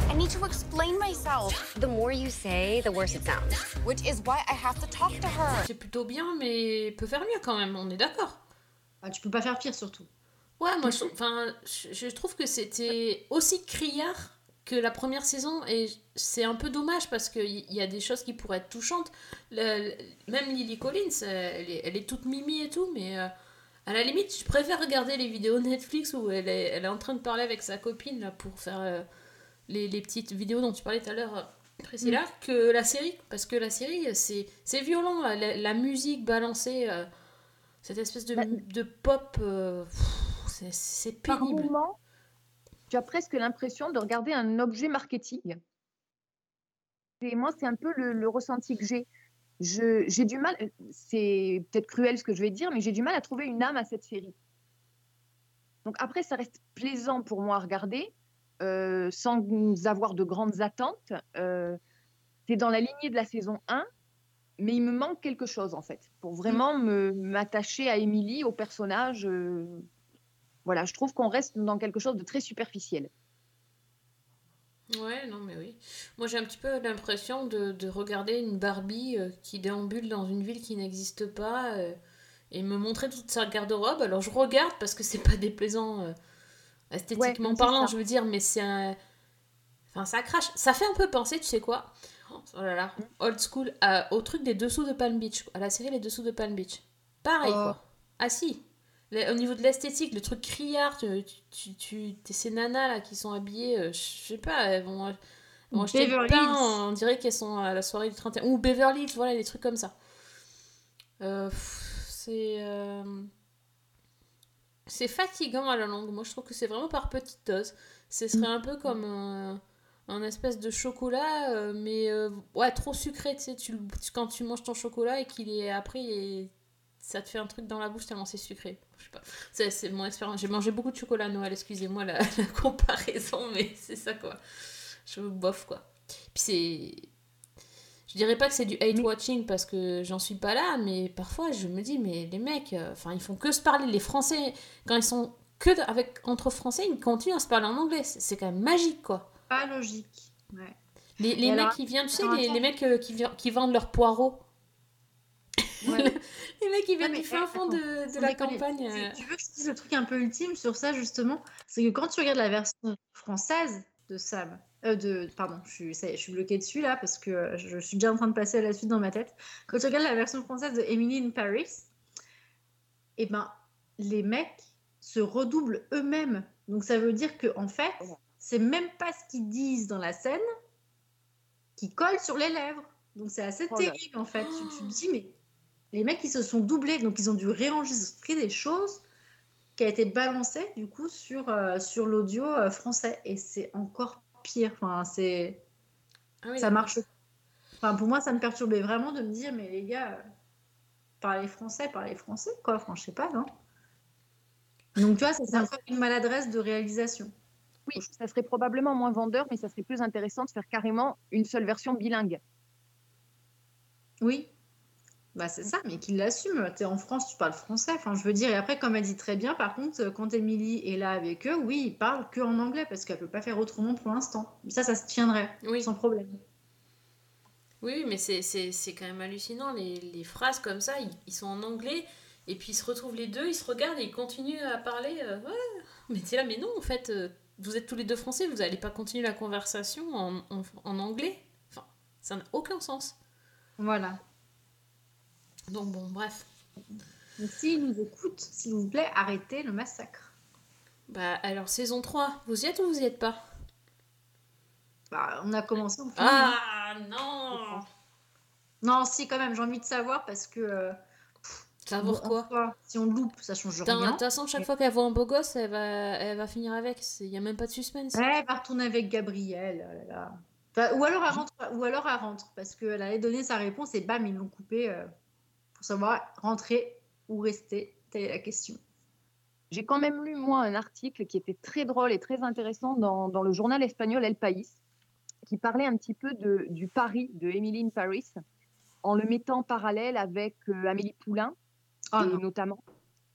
I need to explain myself. The more you say, the worse it sounds. Which is why I have to talk to her. C'est plutôt bien, mais peut faire mieux quand même, on est d'accord. Ah, tu peux pas faire pire surtout. Ouais, moi, je, je, je trouve que c'était aussi criard que la première saison, et c'est un peu dommage parce qu'il y, y a des choses qui pourraient être touchantes. Le- le- même Lily Collins, elle est, elle est toute mimi et tout, mais euh, à la limite, je préfère regarder les vidéos Netflix où elle est, elle est en train de parler avec sa copine là, pour faire euh, les, les petites vidéos dont tu parlais tout à l'heure, Priscilla, que la série, parce que la série, c'est violent, la, la musique balancée, euh, cette espèce de, Bah, de pop, pff, c'est- c'est Par pénible. moment, tu as presque l'impression de regarder un objet marketing. Et moi, c'est un peu le, le ressenti que j'ai. Je- J'ai du mal, c'est peut-être cruel ce que je vais dire, mais j'ai du mal à trouver une âme à cette série. Donc après, ça reste plaisant pour moi à regarder, euh, sans avoir de grandes attentes. Euh, c'est dans la lignée de la saison 1, mais il me manque quelque chose en fait, pour vraiment me m'attacher à Émilie, au personnage. euh, voilà, je trouve qu'on reste dans quelque chose de très superficiel. Ouais, non, mais oui. Moi, j'ai un petit peu l'impression de, de regarder une Barbie euh, qui déambule dans une ville qui n'existe pas euh, et me montrer toute sa garde-robe. Alors, je regarde parce que c'est pas déplaisant euh, esthétiquement parlant, je veux dire, mais c'est un. Enfin, ça crache. Ça fait un peu penser, tu sais quoi? Oh là là, old school, au truc des dessous de Palm Beach, à la série Les Dessous de Palm Beach. Pareil, Oh. quoi. Ah si, au niveau de l'esthétique, le truc criard, tu, tu, tu, ces nanas là qui sont habillées, euh, je sais pas, elles vont, elles vont acheter le pain, on dirait qu'elles sont à la soirée du 31. Ou Beverly Hills, voilà, des trucs comme ça. Euh, c'est. euh, C'est fatigant à la longue. Moi, je trouve que c'est vraiment par petites doses. Ce serait un peu comme un, un espèce de chocolat, euh, mais ouais, trop sucré, tu sais. Tu, quand tu manges ton chocolat et qu'il est après, il est- ça te fait un truc dans la bouche tellement c'est sucré. Je sais pas. C'est, c'est mon expérience. J'ai mangé beaucoup de chocolat à Noël, excusez-moi la, la comparaison, mais c'est ça quoi. Je bof quoi. Puis c'est. Je dirais pas que c'est du hate watching parce que j'en suis pas là, mais parfois je me dis, mais les mecs, euh, enfin ils font que se parler. Les Français, quand ils sont que de- avec, entre Français, ils continuent à se parler en anglais. C'est, c'est quand même magique quoi. Pas logique. Ouais. Les, les mecs alors, qui viennent, tu sais, les, mecs euh, qui vendent leurs poireaux. Ouais. Les mecs qui viennent du fin eh, fond de, la déconner, campagne. tu- euh, Tu veux que je dise le truc un peu ultime sur ça, justement C'est que quand tu regardes la version française de Sam, euh, de, pardon, je suis, ça y est, je suis bloquée dessus là parce que euh, je suis déjà en train de passer à la suite dans ma tête. Quand tu regardes la version française de Emily in Paris, eh ben, les mecs se redoublent eux-mêmes. Donc ça veut dire que en fait, c'est même pas ce qu'ils disent dans la scène qui colle sur les lèvres. Donc c'est assez Oh terrible en fait. Tu, tu te dis mais les mecs ils se sont doublés, donc ils ont dû réenregistrer des choses qui a été balancé du coup sur, euh, sur l'audio euh, français et c'est encore pire. Enfin c'est ah oui, ça marche. Enfin pour moi ça me perturbait vraiment de me dire mais les gars euh, parlez français, parlez français quoi. Enfin je sais pas non. Donc tu vois ça, c'est encore une maladresse de réalisation. Oui, ça serait probablement moins vendeur, mais ça serait plus intéressant de faire carrément une seule version bilingue. Oui. Bah c'est ça, mais qu'il l'assume. T'es en France, tu parles français. Enfin, je veux dire, et après, comme elle dit très bien, par contre, euh, quand Émilie est là avec eux, oui, ils parlent que en anglais parce qu'elle peut pas faire autrement pour l'instant. Ça, ça se tiendrait Oui. sans problème. Oui, mais c'est, quand même hallucinant. Les, les phrases comme ça, ils, ils sont en anglais, et puis ils se retrouvent les deux, ils se regardent et ils continuent à parler. euh, ouais. Mais c'est là, mais non, en fait, euh, vous êtes tous les deux français, vous n'allez pas continuer la conversation en, en, en anglais. Enfin, ça n'a aucun sens. Voilà. Donc bon, bref. Donc s'ils nous écoutent, s'il vous plaît, arrêtez le massacre. Bah alors saison 3, vous y êtes ou vous y êtes pas? Bah, on a commencé, hein. Ah non Non, si, quand même, j'ai envie de savoir parce que. euh, Ça bon, vaut quoi? en Si on loupe, ça change Putain, De rien. toute façon, chaque fois qu'elle voit un beau gosse, elle va, elle va finir avec. Il n'y a même pas de suspense. Ouais, elle va retourner avec Gabriel. oh là là. Enfin, ou, alors elle rentre, ou alors elle rentre, parce qu'elle allait donner sa réponse et bam, ils l'ont coupé euh, pour savoir rentrer ou rester. Telle est la question. J'ai quand même lu, moi, un article qui était très drôle et très intéressant dans, dans le journal espagnol El País, qui parlait un petit peu de, du Paris de Emily in Paris, en le mettant en parallèle avec euh, Amélie Poulain, Oh et non. notamment.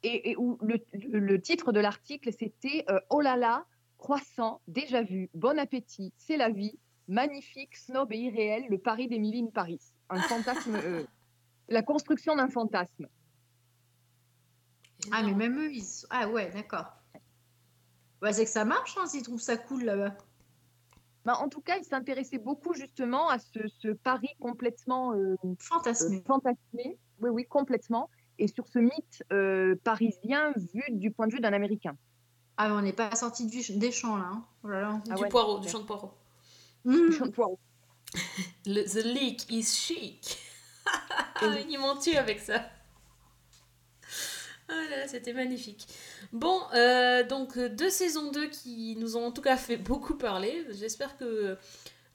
Et, et où le, le- le titre de l'article, c'était euh, Oh là là, croissant, déjà vu, bon appétit, c'est la vie, magnifique, snob et irréel, le Paris d'Emily in Paris. Un fantasme, euh, la construction d'un fantasme. Ah, mais même eux, ils sont... Ah ouais, d'accord. Bah, c'est que ça marche, hein, s'ils trouvent ça cool là-bas. Bah, en tout cas, il s'intéressait beaucoup justement à ce, ce Paris complètement euh, euh, Fantasmé. fantasmé, oui, oui, complètement, et sur ce mythe euh, parisien vu du point de vue d'un Américain. Ah, mais on n'est pas sorti du... des champs là. hein. Oh là là. Ah du ouais, poireau, du champ de poireau. Mmh. Le, the leak is chic. Ils m'ont tué avec ça. Ah là, c'était magnifique. Bon, euh, donc euh, deux saisons 2 qui nous ont en tout cas fait beaucoup parler. J'espère que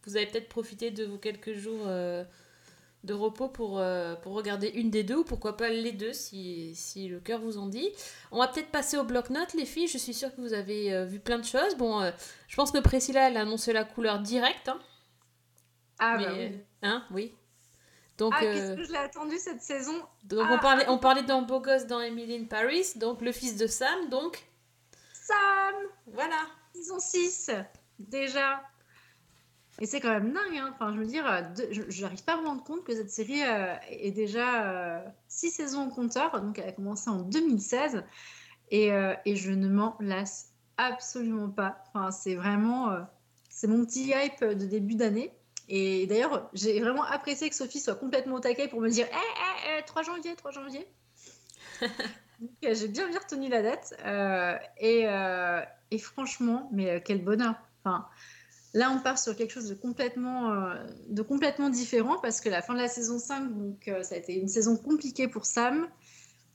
vous avez peut-être profité de vos quelques jours euh, de repos pour, euh, pour regarder une des deux ou pourquoi pas les deux si, si le cœur vous en dit. On va peut-être passer au bloc-notes, les filles. Je suis sûre que vous avez vu plein de choses. Bon, je pense que Priscilla, elle a annoncé la couleur directe. hein. Ah, Mais, bah oui. hein, oui. Donc, Ah, euh, qu'est-ce que je l'ai attendu cette saison donc Ah, on parlait, on parlait d'un beau gosse dans Emily in Paris, donc le fils de Sam, donc Sam voilà. Saison 6 Déjà Et c'est quand même dingue, hein. Enfin, je veux dire, euh, je j'arrive pas à me rendre compte que cette série euh, est déjà 6 saisons au compteur, donc elle a commencé en 2016, et, euh, et je ne m'en lasse absolument pas. Enfin, c'est vraiment... euh, c'est mon petit hype de début d'année. Et d'ailleurs, j'ai vraiment apprécié que Sophie soit complètement au taquet pour me dire Eh, eh, eh, 3 janvier, 3 janvier. Euh, j'ai bien bien retenu la date. euh, et, euh, et franchement, mais quel bonheur. Enfin, là, on part sur quelque chose de complètement, euh, de complètement différent parce que la fin de la saison 5, donc, ça a été une saison compliquée pour Sam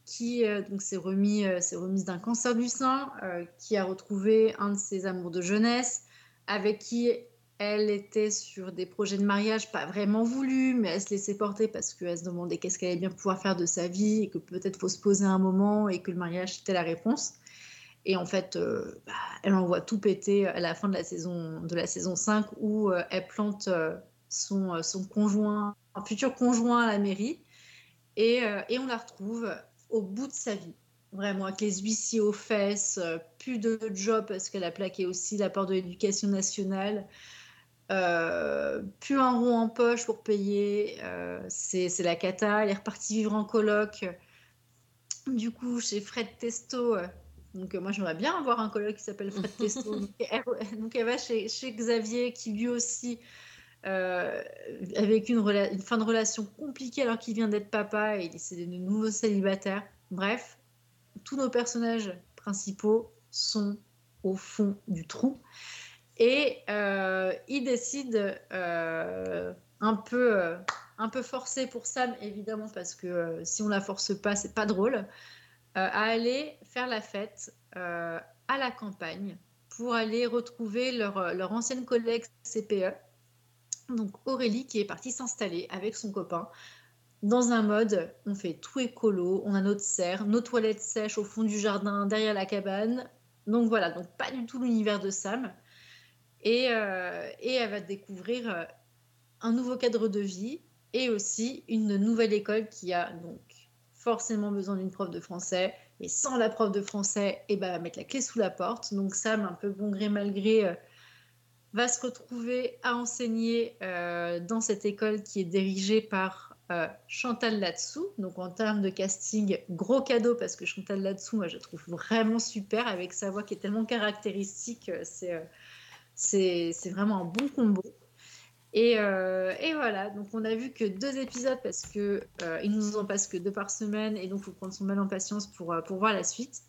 qui donc s'est remis, remise d'un cancer du sein, qui a retrouvé un de ses amours de jeunesse, avec qui elle était sur des projets de mariage pas vraiment voulus, mais elle se laissait porter parce qu'elle se demandait qu'est-ce qu'elle allait bien pouvoir faire de sa vie et que peut-être faut se poser un moment et que le mariage était la réponse. Et en fait, euh, bah, elle envoie tout péter à la fin de la saison, de la saison 5 où euh, elle plante euh, son, son conjoint, un futur conjoint à la mairie. Et, et on la retrouve au bout de sa vie. Vraiment, avec les huissiers aux fesses, plus de job parce qu'elle a plaqué aussi la part de l'éducation nationale. Euh, plus un rond en poche pour payer, euh, c'est la cata. Elle est repartie vivre en coloc, du coup, chez Fred Testo. euh, Donc, euh, moi, j'aimerais bien avoir un coloc qui s'appelle Fred Testo. donc, elle, donc, elle va chez, chez Xavier, qui lui aussi, euh, avec une, une fin de relation compliquée alors qu'il vient d'être papa et c'est de nouveaux célibataires. Bref, tous nos personnages principaux sont au fond du trou. Et euh, il décide euh, un peu, euh, un peu forcé pour Sam, évidemment, parce que euh, si on la force pas, c'est pas drôle, euh, à aller faire la fête à la campagne pour aller retrouver leur, leur ancienne collègue CPE, donc Aurélie, qui est partie s'installer avec son copain dans un mode on fait tout écolo, on a notre serre, nos toilettes sèches au fond du jardin, derrière la cabane. Donc voilà, donc pas du tout l'univers de Sam. Et, euh, et elle va découvrir euh, un nouveau cadre de vie et aussi une nouvelle école qui a donc forcément besoin d'une prof de français. Et sans la prof de français, et ben, elle va mettre la clé sous la porte. Donc Sam, un peu bon gré mal gré, euh, va se retrouver à enseigner dans cette école qui est dirigée par Chantal Latsou. Donc en termes de casting, gros cadeau parce que Chantal Latsou, moi je la trouve vraiment super avec sa voix qui est tellement caractéristique. C'est c'est vraiment un bon combo. Et, euh, et voilà, donc on a vu que deux épisodes parce que euh, nous en passe que deux par semaine et donc il faut prendre son mal en patience pour, euh, pour voir la suite.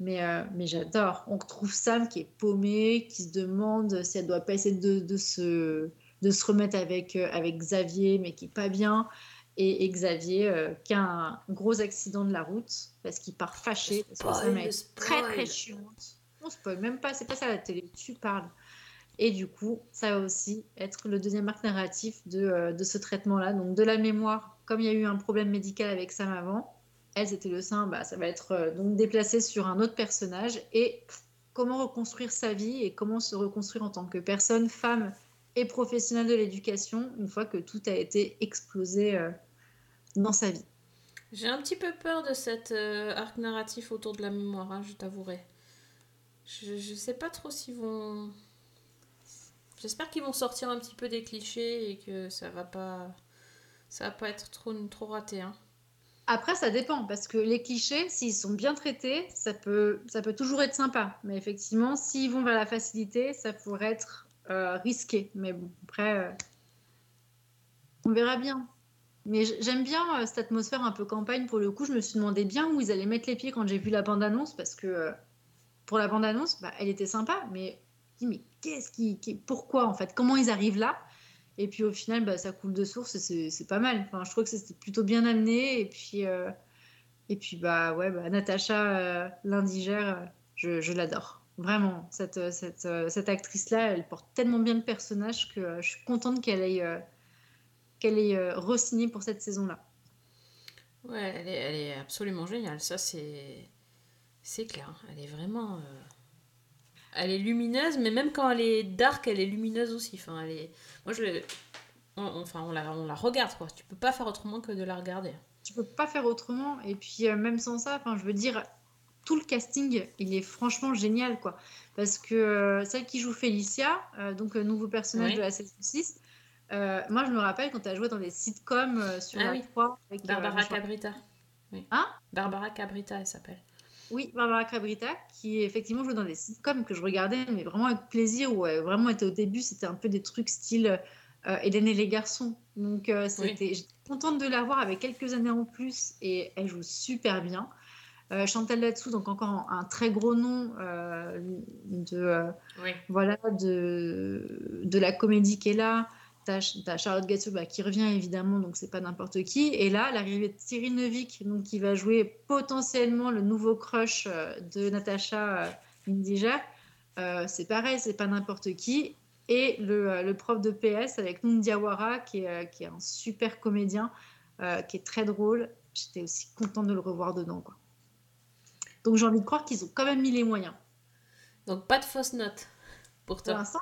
Mais, euh, mais j'adore. On retrouve Sam qui est paumée, qui se demande si elle doit pas essayer de, de se, de se remettre avec, avec Xavier, mais qui est pas bien. Et, et Xavier qui a un gros accident de la route parce qu'il part fâché. Parce que Sam est très très chiante. On spoil même pas, c'est pas ça la télé, tu parles. Et du coup, ça va aussi être le deuxième arc narratif de, euh, de ce traitement-là. Donc de la mémoire, comme il y a eu un problème médical avec Sam avant, elle c'était le sein, bah, ça va être euh, donc déplacé sur un autre personnage. Et comment reconstruire sa vie et comment se reconstruire en tant que personne, femme et professionnelle de l'éducation une fois que tout a été explosé euh, dans sa vie. J'ai un petit peu peur de cet arc narratif autour de la mémoire, hein, je t'avouerai. Je, je sais pas trop s'ils vont. J'espère qu'ils vont sortir un petit peu des clichés et que ça va pas. Ça va pas être trop, trop raté. Hein. Après, ça dépend, parce que les clichés, s'ils sont bien traités, ça peut, ça peut toujours être sympa. Mais effectivement, s'ils vont vers la facilité, ça pourrait être euh, risqué. Mais bon, après, euh, on verra bien. Mais j'aime bien euh, cette atmosphère un peu campagne. Pour le coup, je me suis demandé bien où ils allaient mettre les pieds quand j'ai vu la bande-annonce, parce que pour la bande-annonce, bah, elle était sympa, mais mais qu'est-ce qui, pourquoi en fait Comment ils arrivent là Et puis au final, bah, ça coule de source c'est pas mal. Enfin, je trouve que c'était plutôt bien amené. Et puis, euh, et puis bah ouais, bah, Natacha euh, l'indigère, je, je l'adore. Vraiment, cette, cette, euh, cette actrice-là, elle porte tellement bien le personnage que je suis contente qu'elle ait, qu'elle ait re-signé pour cette saison-là. Ouais, elle est, elle est absolument géniale. Ça, c'est. Clair. Elle est vraiment. Euh, Elle est lumineuse, mais même quand elle est dark, elle est lumineuse aussi. Enfin, elle est. Moi, je on- Enfin, on la, on la regarde, quoi. Tu peux pas faire autrement que de la regarder. Tu peux pas faire autrement. Et puis, euh, même sans ça, enfin, je veux dire, tout le casting, il est franchement génial, quoi. Parce que euh, celle qui joue Félicia, euh, donc le nouveau personnage Oui. de la saison 6, euh, moi, je me rappelle quand elle joué dans des sitcoms euh, sur Ah la oui. 3. Avec, euh, Barbara Cabrita. Oui. Hein? Barbara Cabrita, elle s'appelle. Oui, Barbara Cabrita, qui effectivement jouait dans des sitcoms que je regardais, mais vraiment avec plaisir, où elle vraiment était au début, c'était un peu des trucs style euh, Hélène et les garçons. Donc euh, c'était, j'étais contente de la voir avec quelques années en plus, et elle joue super bien. Euh, Chantal là-dessous, donc encore un, très gros nom euh, de, euh, Oui. voilà, de, de la comédie qui est là. T'as as Charlotte Gatineau bah, qui revient évidemment, donc c'est pas n'importe qui. Et là, l'arrivée de Thierry Neuvik, donc qui va jouer potentiellement le nouveau crush euh, de Natacha euh, Indiger, euh, c'est pareil, c'est pas n'importe qui. Et le, euh, le prof de PS avec Noun Diawara, qui est, qui est un super comédien, euh, qui est très drôle. J'étais aussi contente de le revoir dedans. Quoi. Donc j'ai envie de croire qu'ils ont quand même mis les moyens. Donc, pas de fausses notes pour Pour toi. l'instant,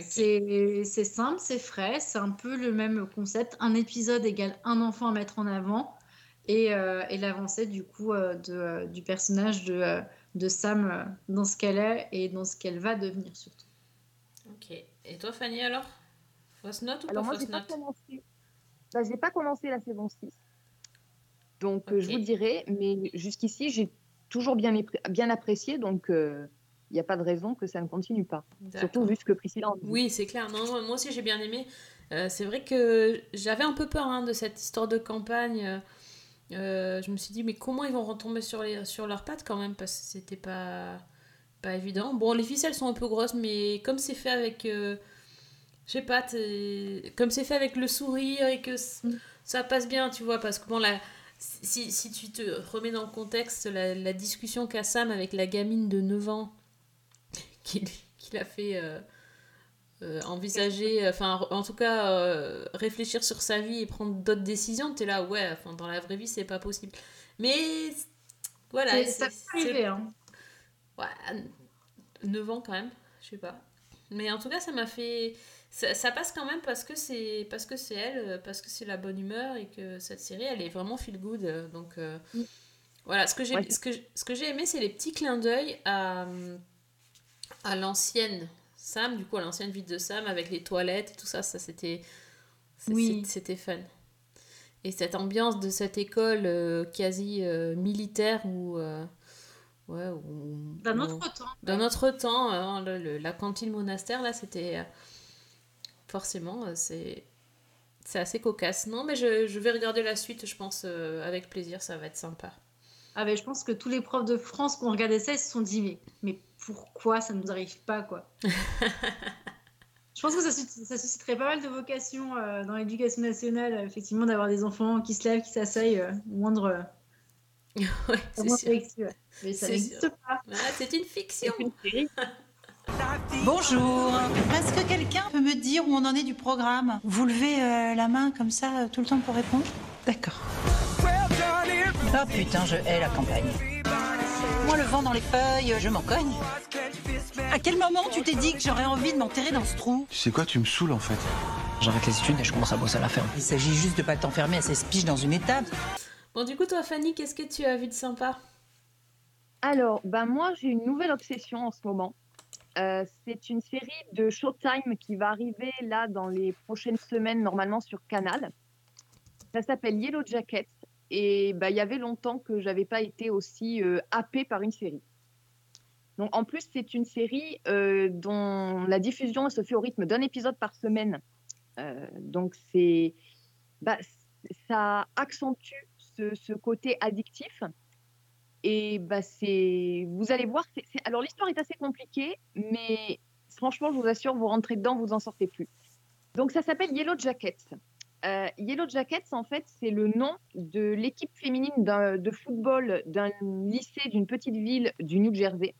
C'est simple, c'est frais, c'est un peu le même concept. Un épisode égale un enfant à mettre en avant et, euh, et l'avancée du coup euh, de, euh, du personnage de, euh, de Sam euh, dans ce qu'elle est et dans ce qu'elle va devenir surtout. Ok. Et toi, Fanny, alors? Fausse note ou Alors pas moi, fausse j'ai pas note? commencé. Bah, j'ai pas commencé la saison 6. Donc euh, je vous dirai, mais jusqu'ici, j'ai toujours bien, bien apprécié, donc il n'y a pas de raison que ça ne continue pas. Surtout vu ce que Priscilla en dit. Oui, c'est clair. Non, moi- aussi, j'ai bien aimé. Euh, c'est vrai que j'avais un peu peur hein, de cette histoire de campagne. Euh, je me suis dit, mais comment ils vont retomber sur, les, sur leurs pattes quand même Parce que c'était pas, pas évident. Bon, les ficelles sont un peu grosses, mais comme c'est fait avec. euh, je sais pas, comme c'est fait avec le sourire et que Mm. ça passe bien, tu vois. Parce que bon, si, si tu te remets dans le contexte, la, la discussion qu'a Sam avec la gamine de 9 ans qu'il qu'il a fait. euh, euh, envisager, enfin en tout cas euh, réfléchir sur sa vie et prendre d'autres décisions, t'es là, ouais, enfin dans la vraie vie c'est pas possible. Mais voilà, C'est- ça c'est- arriver. Hein. ouais, 9 ans quand même, je sais pas. Mais en tout cas ça m'a fait... Ça, ça passe quand même parce que c'est parce que c'est elle, parce que c'est la bonne humeur et que cette série elle est vraiment feel good. Donc euh, Mm. voilà, ce que j'ai Ouais. ce que, ce que j'ai aimé c'est les petits clins d'œil à, à l'ancienne Sam, du coup à l'ancienne vie de Sam avec les toilettes et tout ça, ça c'était Oui. c'était fun. Et cette ambiance de cette école euh, quasi euh, militaire où euh, ouais, où- D'un autre temps. d'un autre temps, hein, le- le- la cantine monastère, là, c'était. euh, forcément, c'est. C'est assez cocasse. Non, mais je, je vais regarder la suite, je pense, euh, avec plaisir, ça va être sympa. Ah ben, je pense que tous les profs de France qui ont regardé ça, ils se sont dit mais, mais pourquoi ça ne nous arrive pas quoi Je pense que ça, sus- ça susciterait pas mal de vocations euh, dans l'éducation nationale, euh, effectivement, d'avoir des enfants qui se lèvent, qui s'asseyent, euh, au moindre, euh, Ouais, c'est sûr. Mais ça n'existe pas. Ah, c'est une fiction. Une. Bonjour. Est-ce que quelqu'un peut me dire où on en est du programme? Vous levez euh, la main comme ça tout le temps pour répondre? D'accord. Ah putain, je hais la campagne. Moi, le vent dans les feuilles, je m'en cogne. À quel moment tu t'es dit que j'aurais envie de m'enterrer dans ce trou? Tu sais quoi, tu me saoules en fait. J'arrête les études et je commence à bosser à la ferme. Il s'agit juste de pas t'enfermer à 16 piges dans une étape. Bon, du coup, toi, Fanny, qu'est-ce que tu as vu de sympa? Alors, ben moi, j'ai une nouvelle obsession en ce moment. Euh, c'est une série de Showtime qui va arriver là dans les prochaines semaines, normalement sur Canal. Ça s'appelle Yellow Jackets. Et ben, il y avait longtemps que j'avais pas été aussi euh, happée par une série. Donc, en plus, c'est une série euh, dont la diffusion se fait au rythme d'un épisode par semaine. Euh, donc, c'est, bah, ça accentue ce, côté addictif. Et bah, c'est, vous allez voir, alors l'histoire est assez compliquée, mais franchement, je vous assure, vous rentrez dedans, vous en sortez plus. Donc, ça s'appelle Yellow Jackets. Euh, Yellow Jackets, en fait, c'est le nom de l'équipe féminine de football d'un lycée d'une petite ville du New Jersey.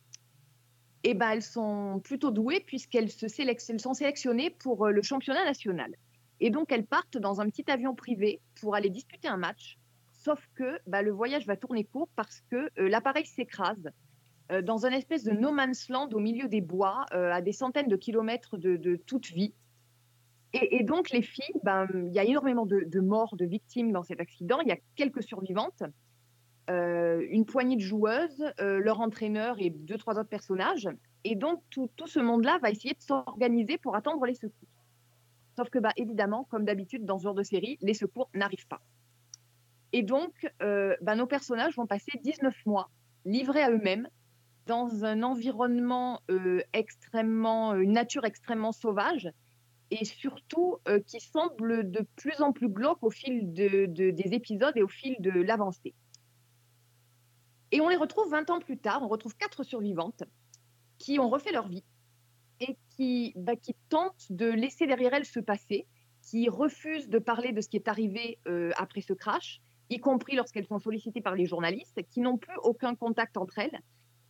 Et ben, elles sont plutôt douées puisqu'elles sont sélectionnées pour euh, le championnat national. Et donc, elles partent dans un petit avion privé pour aller disputer un match. Sauf que bah, le voyage va tourner court parce que euh, l'appareil s'écrase dans un espèce de no man's land au milieu des bois, à des centaines de kilomètres de toute vie. Et, donc, les filles, ben, il y a énormément de, morts, de victimes dans cet accident. Il y a quelques survivantes, euh, une poignée de joueuses, euh, leur entraîneur et deux, trois autres personnages. Et donc, tout, ce monde-là va essayer de s'organiser pour attendre les secours. Sauf que, bah, évidemment, comme d'habitude dans ce genre de série, les secours n'arrivent pas. Et donc, euh, bah, nos personnages vont passer 19 mois livrés à eux-mêmes dans un environnement extrêmement, une nature extrêmement sauvage et surtout euh, qui semble de plus en plus glauque au fil de- de- des épisodes et au fil de l'avancée. Et on les retrouve 20 ans plus tard, on retrouve quatre survivantes qui ont refait leur vie et qui, bah, tentent de laisser derrière elles ce passé, qui refusent de parler de ce qui est arrivé euh, après ce crash, y compris lorsqu'elles sont sollicitées par les journalistes, qui n'ont plus aucun contact entre elles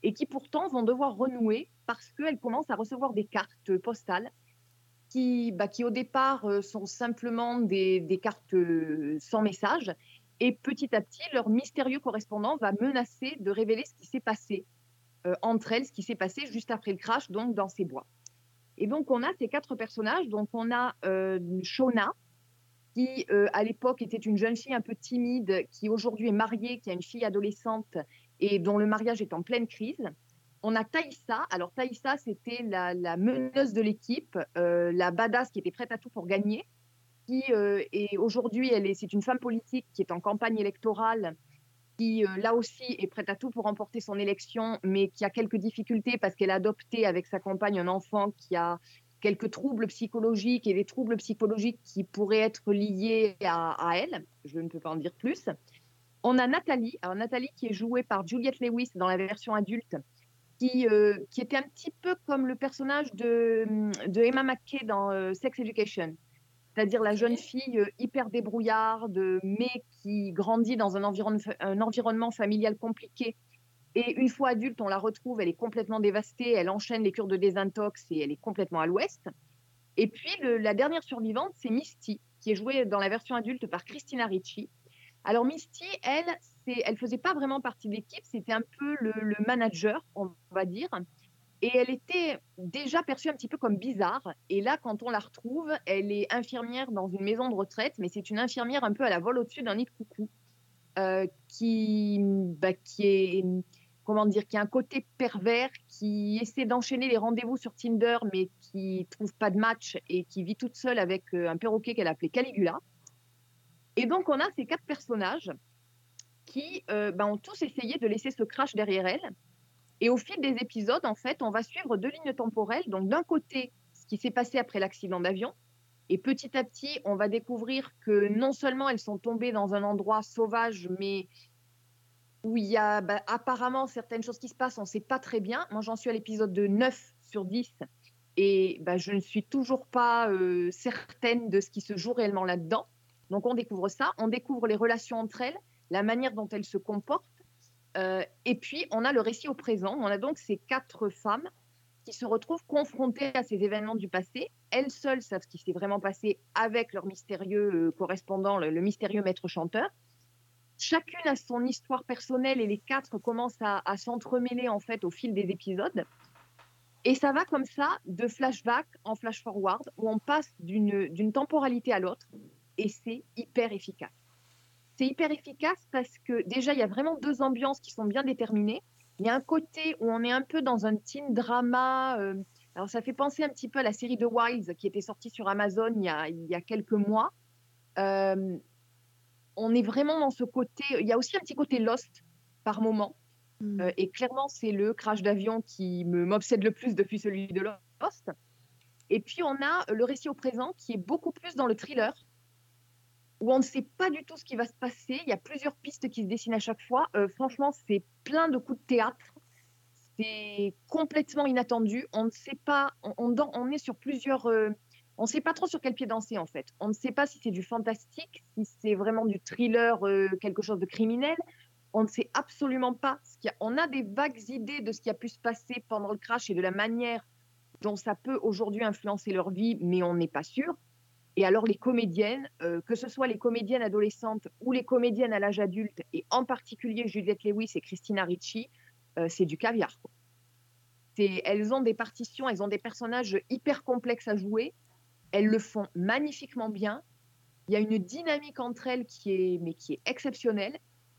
et qui pourtant vont devoir renouer parce qu'elles commencent à recevoir des cartes postales qui, bah, qui au départ euh, sont simplement des, cartes euh, sans message. Et petit à petit, leur mystérieux correspondant va menacer de révéler ce qui s'est passé euh, entre elles, ce qui s'est passé juste après le crash, donc dans ces bois. Et donc, on a ces quatre personnages. Donc, on a Shona, qui à l'époque était une jeune fille un peu timide, qui aujourd'hui est mariée, qui a une fille adolescente et dont le mariage est en pleine crise. On a Taïssa. Alors, Taïssa, c'était la, la meneuse de l'équipe, euh, la badass qui était prête à tout pour gagner. Qui euh, est aujourd'hui, elle est, c'est une femme politique qui est en campagne électorale, qui euh, là aussi est prête à tout pour remporter son élection, mais qui a quelques difficultés parce qu'elle a adopté avec sa compagne un enfant qui a quelques troubles psychologiques et des troubles psychologiques qui pourraient être liés à, à elle. Je ne peux pas en dire plus. On a Nathalie, alors Nathalie qui est jouée par Juliette Lewis dans la version adulte, qui, euh, qui était un petit peu comme le personnage de, de Emma McKay dans euh, Sex Education, c'est-à-dire la jeune fille euh, hyper débrouillarde, mais qui grandit dans un, environ- un environnement familial compliqué. Et une fois adulte, on la retrouve, elle est complètement dévastée, elle enchaîne les cures de désintox et elle est complètement à l'ouest. Et puis le- la dernière survivante, c'est Misty, qui est jouée dans la version adulte par Christina Ricci. Alors Misty, elle, elle faisait pas vraiment partie de l'équipe, c'était un peu le, manager, on va dire. Et elle était déjà perçue un petit peu comme bizarre. Et là, quand on la retrouve, elle est infirmière dans une maison de retraite, mais c'est une infirmière un peu à la vol au-dessus d'un nid de coucou, euh, qui, bah, qui est, comment dire, qui a un côté pervers, qui essaie d'enchaîner les rendez-vous sur Tinder, mais qui trouve pas de match et qui vit toute seule avec euh, un perroquet qu'elle appelait Caligula. Et donc, on a ces quatre personnages qui euh, ben, ont tous essayé de laisser ce crash derrière elles. Et au fil des épisodes, en fait, on va suivre deux lignes temporelles. Donc, d'un côté, ce qui s'est passé après l'accident d'avion. Et petit à petit, on va découvrir que non seulement elles sont tombées dans un endroit sauvage, mais où il y a bah, apparemment certaines choses qui se passent, on ne sait pas très bien. Moi, j'en suis à l'épisode de 9 sur 10 et bah, je ne suis toujours pas euh, certaine de ce qui se joue réellement là-dedans. Donc, on découvre ça, on découvre les relations entre elles, la manière dont elles se comportent. euh, et puis, on a le récit au présent. On a donc ces quatre femmes qui se retrouvent confrontées à ces événements du passé. Elles seules savent ce qui s'est vraiment passé avec leur mystérieux euh, correspondant, le, mystérieux maître chanteur. Chacune a son histoire personnelle et les quatre commencent à, s'entremêler en fait au fil des épisodes. Et ça va comme ça, de flashback en flash forward, où on passe d'une temporalité à l'autre, et c'est hyper efficace. C'est hyper efficace parce que déjà, il y a vraiment deux ambiances qui sont bien déterminées. Il y a un côté où on est un peu dans un teen drama. euh, alors, ça fait penser un petit peu à la série The Wilds qui était sortie sur Amazon il y a, il y a quelques mois. Euh, on est vraiment dans ce côté. Il y a aussi un petit côté Lost par moment. Euh, et clairement, c'est le crash d'avion qui m'obsède le plus depuis celui de Lost. Et puis, on a le récit au présent qui est beaucoup plus dans le thriller, où on ne sait pas du tout ce qui va se passer. Il y a plusieurs pistes qui se dessinent à chaque fois. Euh, franchement, c'est plein de coups de théâtre. C'est complètement inattendu. On ne sait pas, on, est sur plusieurs. euh, on ne sait pas trop sur quel pied danser en fait. On ne sait pas si c'est du fantastique, si c'est vraiment du thriller, euh, quelque chose de criminel. On ne sait absolument pas. On a des vagues idées de ce qui a pu se passer pendant le crash et de la manière dont ça peut aujourd'hui influencer leur vie, mais on n'est pas sûr. Et alors les comédiennes, euh, que ce soit les comédiennes adolescentes ou les comédiennes à l'âge adulte, et en particulier Juliette Lewis et Christina Ricci, euh, c'est du caviar. Elles ont des partitions, elles ont des personnages hyper complexes à jouer. Elles le font magnifiquement bien. Il y a une dynamique entre elles qui est, mais qui est exceptionnelle.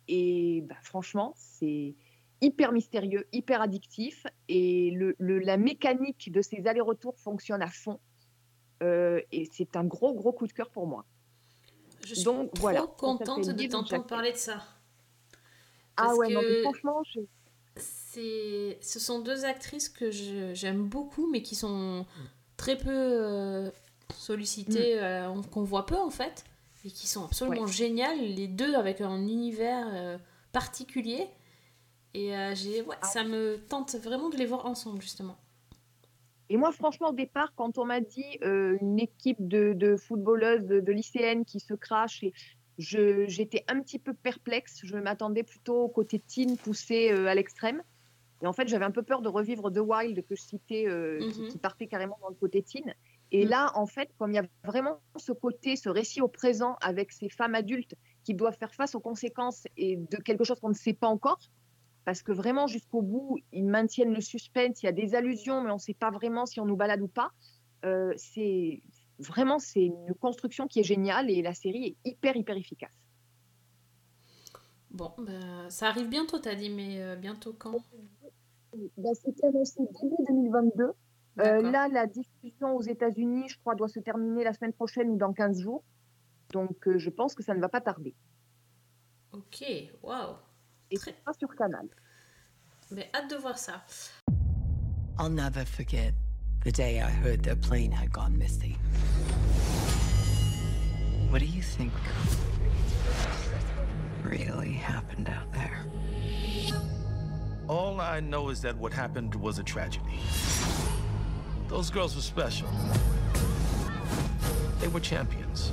Et bah, franchement, c'est hyper mystérieux, hyper addictif. Et la mécanique de ces allers-retours fonctionne à fond. Euh, et c'est un gros, gros coup de cœur pour moi. Je suis Donc, trop voilà. Contente de t'entendre parler de ça. Ah ouais, non, mais que franchement, je- c'est, ce sont deux actrices que j'aime beaucoup, mais qui sont très peu euh, sollicitées, euh, qu'on voit peu en fait, et qui sont absolument Ouais. géniales, les deux avec un univers particulier. Et j'ai, ouais, Ah. ça me tente vraiment de les voir ensemble, justement. Et moi, franchement, au départ, quand on m'a dit euh, une équipe de, de footballeuses, de, de lycéennes qui se crachent, et j'étais un petit peu perplexe. Je m'attendais plutôt au côté teen poussé euh, à l'extrême. Et en fait, j'avais un peu peur de revivre The Wild que je citais, euh, qui, Mhm. qui partait carrément dans le côté teen. Et Mhm. là, en fait, comme il y a vraiment ce côté, ce récit au présent avec ces femmes adultes qui doivent faire face aux conséquences et de quelque chose qu'on ne sait pas encore, parce que vraiment jusqu'au bout, ils maintiennent le suspense, il y a des allusions, mais on ne sait pas vraiment si on nous balade ou pas. Euh, c'est vraiment c'est une construction qui est géniale et la série est hyper hyper efficace. Bon, bah, ça arrive bientôt, t'as dit, mais euh, bientôt quand? Ben, C'était annoncé début 2022. Euh, là, la diffusion aux États-Unis, je crois, doit se terminer la semaine prochaine ou dans 15 jours. Donc, euh, je pense que ça ne va pas tarder. Ok, waouh. Et c'est pas sur Canal. Mais hâte de voir ça. I'll never forget the day I heard their plane had gone missing. What do you think really happened out there? All I know is that what happened was a tragedy. Those girls were special. They were champions.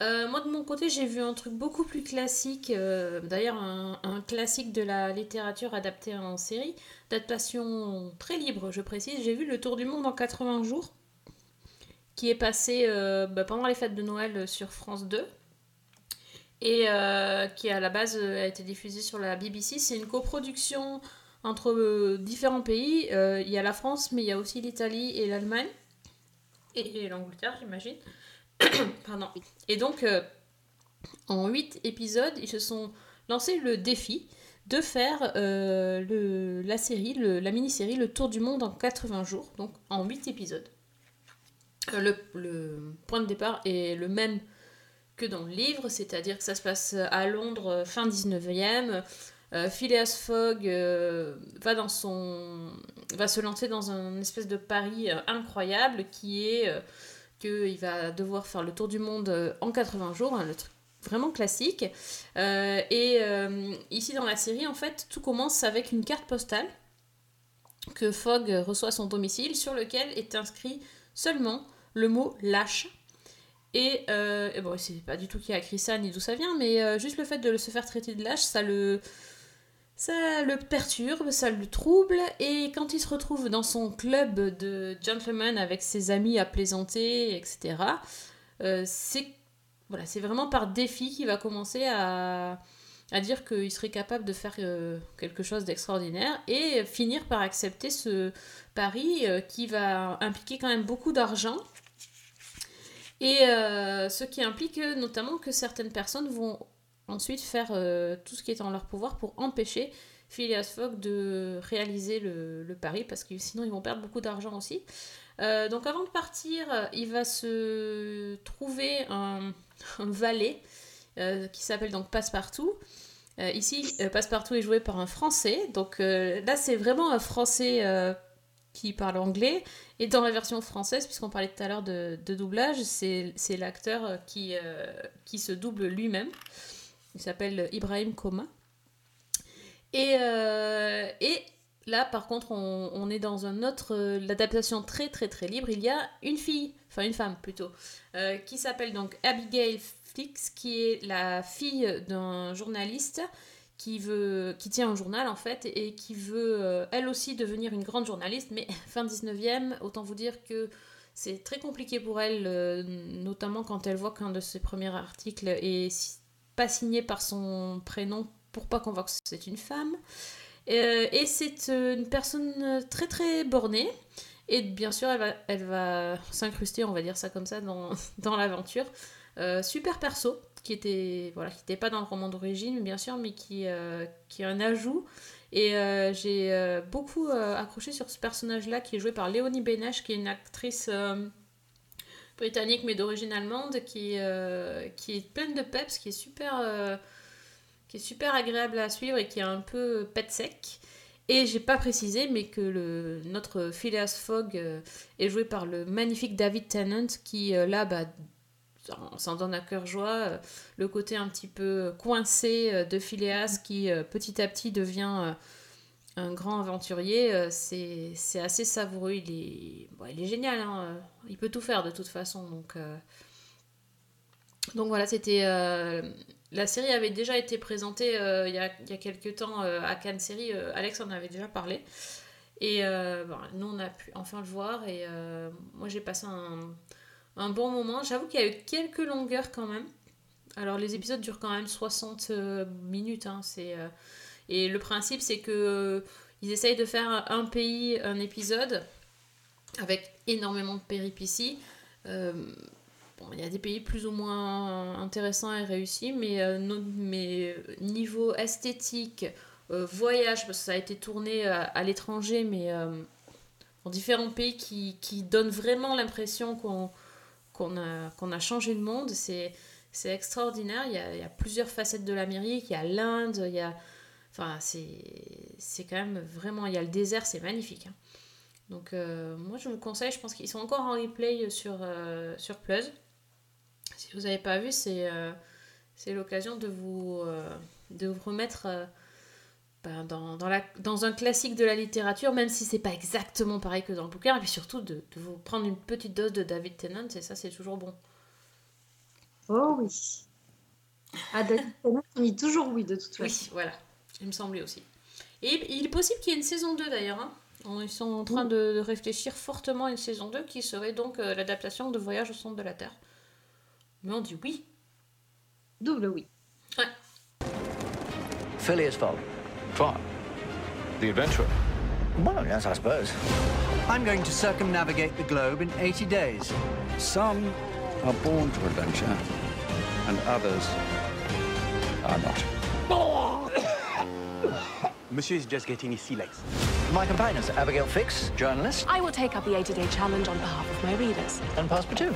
Euh, moi de mon côté j'ai vu un truc beaucoup plus classique, euh, d'ailleurs un, classique de la littérature adapté en série, d'adaptation très libre je précise, j'ai vu Le Tour du Monde en 80 jours, qui est passé euh, bah, pendant les fêtes de Noël sur France 2, et qui à la base a été diffusé sur la BBC, c'est une coproduction entre différents pays, il y a la France mais il y a aussi l'Italie et l'Allemagne, et l'Angleterre j'imagine. Pardon. Et donc, euh, en 8 épisodes, ils se sont lancé le défi de faire euh, la série, la mini-série Le Tour du Monde en 80 jours, donc en 8 épisodes. Euh, le, point de départ est le même que dans le livre, c'est-à-dire que ça se passe à Londres fin 19e. Euh, Phileas Fogg va, dans son, va se lancer dans un espèce de pari incroyable qui est qu'il va devoir faire le tour du monde euh, en 80 jours. hein, le truc vraiment classique. Euh, et euh, ici dans la série, en fait, tout commence avec une carte postale que Fogg reçoit à son domicile sur lequel est inscrit seulement le mot lâche. Et, euh, et bon, c'est pas du tout qui a écrit ça ni d'où ça vient, mais juste le fait de se faire traiter de lâche, ça le, ça le perturbe, ça le trouble, et quand il se retrouve dans son club de gentlemen avec ses amis à plaisanter, etc., euh, c'est voilà, vraiment par défi qu'il va commencer à, dire qu'il serait capable de faire euh, quelque chose d'extraordinaire et finir par accepter ce pari euh, qui va impliquer quand même beaucoup d'argent. Et ce qui implique notamment que certaines personnes vont ensuite faire euh, tout ce qui est en leur pouvoir pour empêcher Phileas Fogg de réaliser le, pari parce que sinon ils vont perdre beaucoup d'argent aussi. Euh, donc avant de partir, il va se trouver un, valet euh, qui s'appelle donc Passepartout. Ici, Passepartout est joué par un Français. Donc là, c'est vraiment un Français qui parle anglais. Et dans la version française, puisqu'on parlait tout à l'heure de, doublage, c'est l'acteur qui, qui se double lui-même. Il s'appelle Ibrahim Koma. Et, euh, et là, par contre, on, on est dans un autre. euh, L'adaptation très très très libre. Il y a une fille, enfin une femme plutôt, euh, qui s'appelle donc Abigail Flix, qui est la fille d'un journaliste qui veut qui tient un journal en fait et qui veut elle aussi devenir une grande journaliste mais fin 19e autant vous dire que c'est très compliqué pour elle notamment quand elle voit qu'un de ses premiers articles est pas signé par son prénom pour pas qu'on voit que c'est une femme. Euh, et c'est euh, une personne très très bornée. Et bien sûr elle va, elle va s'incruster on va dire ça comme ça dans, dans l'aventure. Euh, super perso qui était voilà qui n'était pas dans le roman d'origine bien sûr mais qui qui est un ajout. Et j'ai beaucoup accroché sur ce personnage là qui est joué par Léonie Benesch qui est une actrice britannique mais d'origine allemande qui, euh, qui est pleine de peps qui est super euh, qui est super agréable à suivre et qui est un peu pet sec et j'ai pas précisé, mais que notre Phileas Fogg euh, est joué par le magnifique David Tennant, qui là, bah, s'en- s'en donne à cœur joie. le côté un petit peu coincé de Phileas, qui petit à petit devient un grand aventurier, euh, c'est assez savoureux. Il est, bon, il est génial, hein, euh, il peut tout faire de toute façon. Donc, euh, donc voilà, c'était. la série avait déjà été présentée il, y a, il quelques temps à Cannes Série. Alex en avait déjà parlé. Et bon, nous, on a pu enfin le voir. Et moi, j'ai passé un, bon moment. J'avoue qu'il y a eu quelques longueurs quand même. Alors, les épisodes durent quand même 60 euh, minutes. hein, c'est, et le principe, c'est que euh, ils essayent de faire un pays, un épisode, avec énormément de péripéties. Euh, Bon, il y a des pays plus ou moins intéressants et réussis, mais, euh, niveau esthétique, voyage, parce que ça a été tourné à, l'étranger, mais dans différents pays qui, donnent vraiment l'impression qu'on a, changé le monde, c'est extraordinaire. Il y a plusieurs facettes de l'Amérique, il y a l'Inde, il y a. Enfin, c'est quand même vraiment. Il y a le désert, c'est magnifique. hein. Donc, euh, moi, je vous conseille, je pense qu'ils sont encore en replay sur, euh, sur Plus. Si vous n'avez pas vu, c'est euh, c'est l'occasion de vous, euh, de vous remettre ben, dans, dans, la, dans un classique de la littérature, même si c'est pas exactement pareil que dans le bouquin, et puis surtout de, de vous prendre une petite dose de David Tennant, et ça, c'est toujours bon. Oh oui. Ah, David Tennant, on dit toujours oui de toute façon. Oui, voilà, il me semblait aussi. Et il est possible qu'il y ait une saison 2 d'ailleurs. hein. Ils sont en train de, de réfléchir fortement à une saison 2 qui serait donc euh, l'adaptation de Voyage au centre de la Terre. Mais on dit oui. Double oui. Ouais. Phileas Fogg. What? The adventurer? Well, yes, I suppose. I'm going to circumnavigate the globe in 80 days. Some are born to adventure, and others are not. Monsieur is just getting his sea legs. My companions, Abigail Fix, journalist, I will take up the 80 day challenge on behalf of my readers. and Passepartout.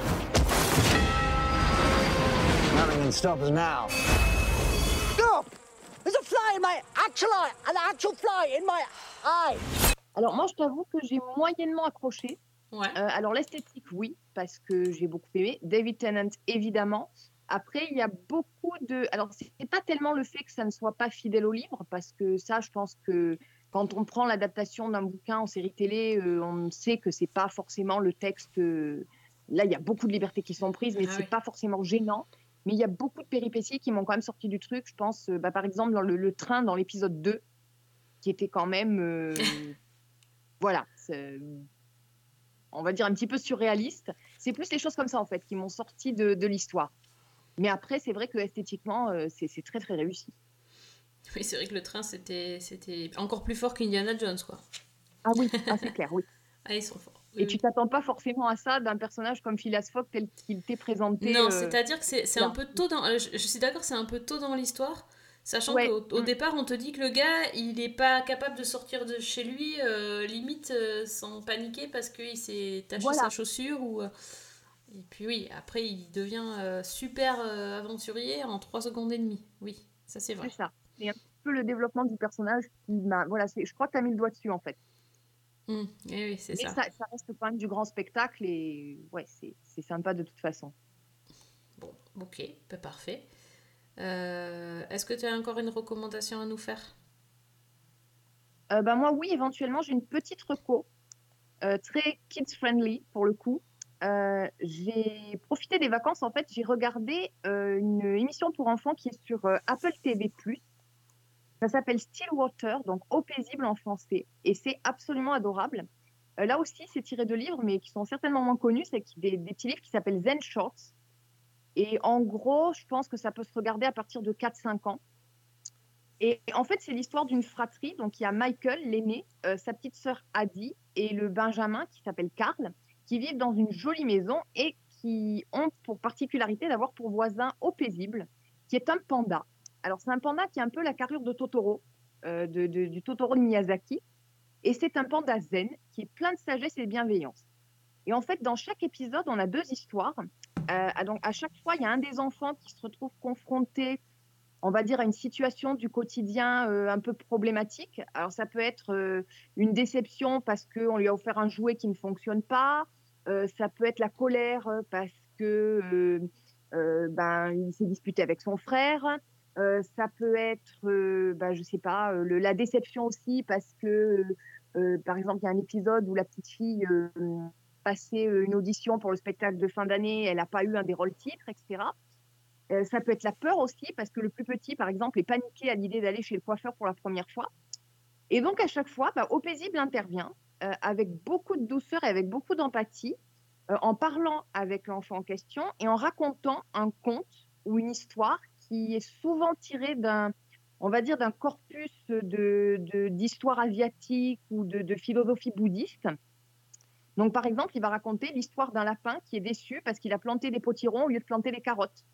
Nothing can stop us now. Stop! There's a fly in my actual eye! An actual fly in my eye! Alors moi, je t'avoue que j'ai moyennement accroché. Ouais. Euh, alors l'esthétique, oui, parce que j'ai beaucoup aimé. David Tennant, évidemment. Après, il y a beaucoup de. Alors, c'est pas tellement le fait que ça ne soit pas fidèle au livre, parce que ça, je pense que quand on prend l'adaptation d'un bouquin en série télé, euh, on sait que c'est pas forcément le texte. euh, Là, il y a beaucoup de libertés qui sont prises, mais Ah c'est oui. pas forcément gênant. Mais il y a beaucoup de péripéties qui m'ont quand même sorti du truc. Je pense, euh, bah, par exemple, dans le, le train, dans l'épisode 2, qui était quand même. euh, voilà. On va dire un petit peu surréaliste. C'est plus les choses comme ça, en fait, qui m'ont sorti de, de l'histoire. Mais après, c'est vrai que esthétiquement, euh, c'est très, très réussi. Oui, c'est vrai que le train, c'était encore plus fort qu'Indiana Jones, quoi. Ah oui, ah, c'est clair, oui. Ah, ils sont forts. Et tu t'attends pas forcément à ça d'un personnage comme Phileas Fogg tel qu'il t'est présenté. Non, euh, c'est-à-dire que c'est un peu tôt dans. Je, je suis d'accord, c'est un peu tôt dans l'histoire. Sachant Ouais. qu'au au Mm. départ, on te dit que le gars, il n'est pas capable de sortir de chez lui, euh, limite euh, sans paniquer parce qu'il s'est taché Voilà. sa chaussure. Ou, Et puis oui, après, il devient euh, super euh, aventurier en 3 secondes et demie. Oui, ça c'est vrai. C'est ça. C'est un peu le développement du personnage m'a. Voilà, je crois que tu as mis le doigt dessus en fait. Mm. Eh oui, c'est ça. ça. ça reste quand même du grand spectacle et ouais, c'est c'est sympa de toute façon. Bon, ok, bah, parfait. Euh, Est-ce que tu as encore une recommandation à nous faire? Bah, moi, oui, éventuellement, j'ai une petite reco, très kids-friendly pour le coup. Euh, j'ai profité des vacances, en fait, j'ai regardé euh, une émission pour enfants qui est sur euh, Apple TV+. Ça s'appelle Stillwater, donc Eau paisible en français, et c'est absolument adorable. Là aussi, c'est tiré de livres, mais qui sont certainement moins connus, c'est des, petits livres qui s'appellent Zen Shorts. Et en gros, je pense que ça peut se regarder à partir de 4-5 ans. Et en fait, c'est l'histoire d'une fratrie. Donc, il y a Michael, l'aîné, sa petite sœur Addie et le Benjamin, qui s'appelle Karl, qui vivent dans une jolie maison et qui ont pour particularité d'avoir pour voisin au paisible, qui est un panda. Alors, c'est un panda qui a un peu la carrure de Totoro, euh, de- du Totoro de Miyazaki. Et c'est un panda zen qui est plein de sagesse et de bienveillance. Et en fait, dans chaque épisode, on a deux histoires. Euh, donc, à chaque fois, il y a un des enfants qui se retrouve confronté on va dire, à une situation du quotidien euh, un peu problématique. Alors, ça peut être une déception parce qu'on lui a offert un jouet qui ne fonctionne pas. Euh, ça peut être la colère euh, parce que euh, ben, il s'est disputé avec son frère. Ça peut être, euh, ben, je sais pas, la déception aussi parce que, par exemple, il y a un épisode où la petite fille passait une audition pour le spectacle de fin d'année, elle n'a pas eu un des rôles titres, etc. Ça peut être la peur aussi, parce que le plus petit, par exemple, est paniqué à l'idée d'aller chez le coiffeur pour la première fois. Et donc, à chaque fois, bah, Au Paisible intervient euh, avec beaucoup de douceur et avec beaucoup d'empathie, euh, en parlant avec l'enfant en question et en racontant un conte ou une histoire qui est souvent tirée d'un, on va dire, d'un corpus de, de- d'histoire asiatique ou de, de philosophie bouddhiste. Donc, par exemple, il va raconter l'histoire d'un lapin qui est déçu parce qu'il a planté des potirons au lieu de planter des carottes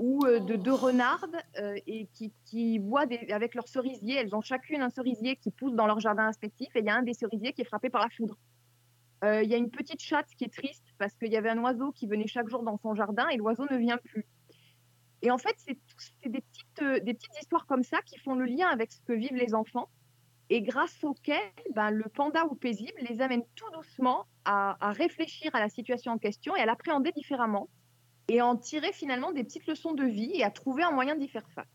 ou euh, de deux renardes euh, et qui, qui voient des- avec leurs cerisiers, elles ont chacune un cerisier qui pousse dans leur jardin respectif et il y a un des cerisiers qui est frappé par la foudre. Euh, Il y a une petite chatte qui est triste parce qu'il y avait un oiseau qui venait chaque jour dans son jardin et l'oiseau ne vient plus. Et en fait, c'est des petites, histoires comme ça qui font le lien avec ce que vivent les enfants et grâce auxquelles ben, le panda ou paisible les amène tout doucement à réfléchir à la situation en question et à l'appréhender différemment et en tirer finalement des petites leçons de vie et à trouver un moyen d'y faire face.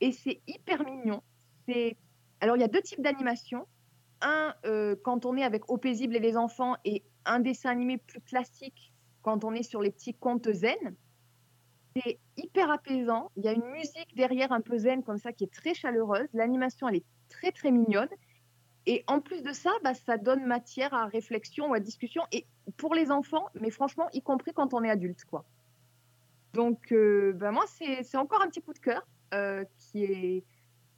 Et c'est hyper mignon. C'est alors il y a deux types d'animation. Un euh, quand on est avec Au paisible et les enfants et un dessin animé plus classique quand on est sur les petits contes zen. C'est hyper apaisant. Il y a une musique derrière un peu zen comme ça qui est très chaleureuse. L'animation elle est très très mignonne. Et en plus de ça, bah, ça donne matière à réflexion ou à discussion, et pour les enfants, mais franchement, y compris quand on est adulte. quoi. Donc, euh, bah, moi, c'est encore un petit coup de cœur euh, qui est.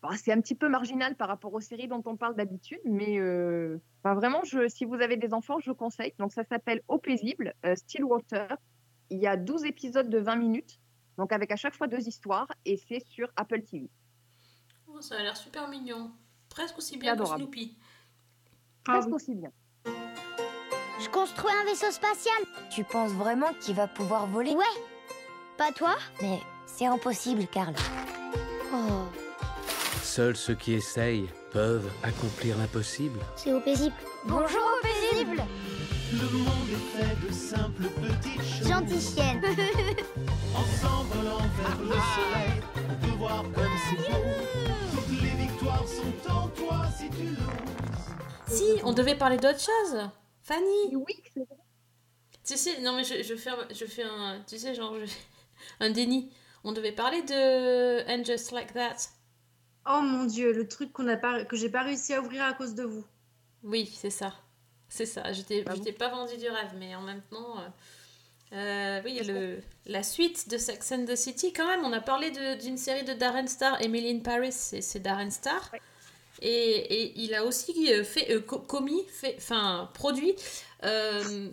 bah, c'est un petit peu marginal par rapport aux séries dont on parle d'habitude, mais euh, bah, vraiment, je, si vous avez des enfants, je conseille. Donc, ça s'appelle Au paisible, euh, Stillwater. Il y a 12 épisodes de 20 minutes, donc avec à chaque fois deux histoires, et c'est sur Apple TV. Oh, ça a l'air super mignon. Presque aussi bien que adorable. Snoopy. Presque aussi bien. Je construis un vaisseau spatial. Tu penses vraiment qu'il va pouvoir voler? Ouais. Pas toi? Mais c'est impossible, Karl. Oh. Seuls ceux qui essayent peuvent accomplir l'impossible. C'est au paisible. Bonjour au paisible Le monde est fait de simples petites choses. Gentille chienne. En s'envolant vers le soleil, on peut voir comme c'est beau. Sont en toi si tu l'oses. Si, on devait parler d'autre chose. Fanny. Oui, c'est vrai. Tu sais, non mais je, je fais, un- je fais un, tu sais genre je un déni. On devait parler de And Just Like That. Oh mon dieu, le truc qu'on a pas, que j'ai pas réussi à ouvrir à cause de vous. Oui, c'est ça. C'est ça. Je t'ai je t'ai pas vendu du rêve, mais en même temps, euh, euh, oui, le, la suite de Sex and the City, quand même, on a parlé d'une série de Darren Star, Emily in Paris, c'est Darren Star. Et, et il a aussi euh, fait, euh, co- commis, fait, enfin, produit, euh,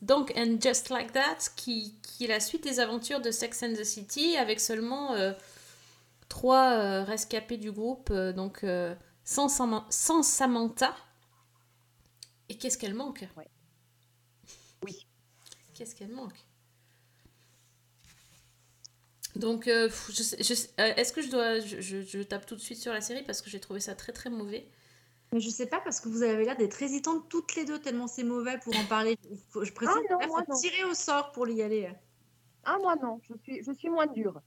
donc And Just Like That, qui, qui est la suite des aventures de Sex and the City, avec seulement trois rescapés du groupe, donc sans, Sam- sans Samantha. Et qu'est-ce qu'elle manque? Qu'est-ce qu'elle manque? Donc, euh, euh, est-ce que je dois. Je, je- je tape tout de suite sur la série parce que j'ai trouvé ça très très mauvais? Mais je sais pas parce que vous avez l'air d'être hésitantes toutes les deux tellement c'est mauvais pour en parler. Je précise, non, là, moi, faut non. tirer au sort pour y aller. Ah, moi non, je suis, je suis moins dure.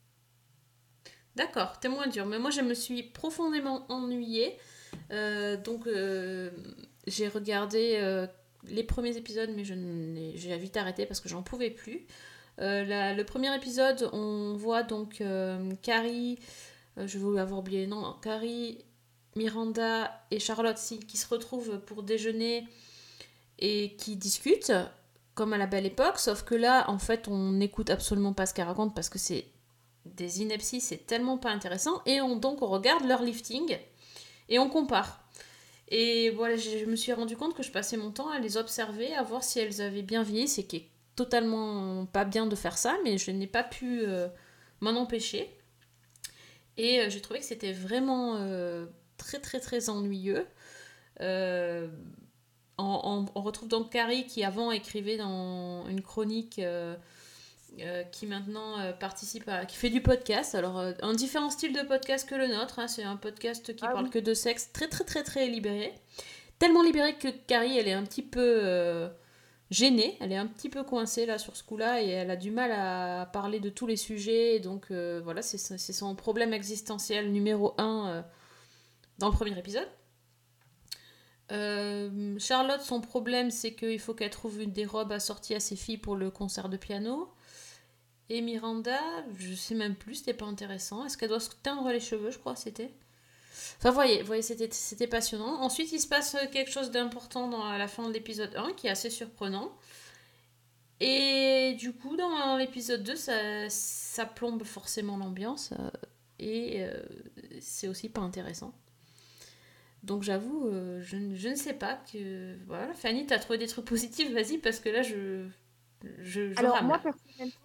D'accord, t'es moins dur. Mais moi, je me suis profondément ennuyée. Euh, donc, euh, j'ai regardé euh, les premiers épisodes, mais j'ai vite arrêté parce que j'en pouvais plus. Euh, le premier épisode, on voit donc euh, Carrie, euh, je voulais avoir oublié noms, Carrie, Miranda et Charlotte qui se retrouvent pour déjeuner et qui discutent, comme à la belle époque, sauf que là, en fait, on n'écoute absolument pas ce qu'elles racontent parce que c'est des inepties, c'est tellement pas intéressant, et on, donc on regarde leur lifting et on compare. Et voilà, je, me suis rendu compte que je passais mon temps à les observer, à voir si elles avaient bien vieilli, c'est qui est totalement pas bien de faire ça, mais je n'ai pas pu euh, m'en empêcher. Et euh, j'ai trouvé que c'était vraiment euh, très très très ennuyeux. On retrouve donc Carrie qui avant écrivait dans une chronique euh, qui maintenant euh, participe à, qui fait du podcast. Alors euh, un différent style de podcast que le nôtre. hein. c'est un podcast qui parle que de sexe, très très très très libéré. Tellement libéré que Carrie elle est un petit peu gênée, elle est un petit peu coincée là sur ce coup-là et elle a du mal à parler de tous les sujets. Et donc voilà, c'est c'est son problème existentiel numéro un dans le premier épisode. Euh, Charlotte, son problème, c'est qu'il faut qu'elle trouve une des robes assorties à ses filles pour le concert de piano. Et Miranda, je sais même plus, c'était pas intéressant. Est-ce qu'elle doit se teindre les cheveux, je crois, c'était? Enfin, voyez, voyez c'était, c'était passionnant. Ensuite, il se passe quelque chose d'important dans, à la fin de l'épisode 1 qui est assez surprenant. Et du coup, dans l'épisode 2, ça, ça plombe forcément l'ambiance. euh, et euh, c'est aussi pas intéressant. Donc j'avoue, euh, je, ne- je ne sais pas que... Voilà, Fanny, t'as trouvé des trucs positifs, vas-y, parce que là, je... je, je Alors, rame, moi, là. personnellement,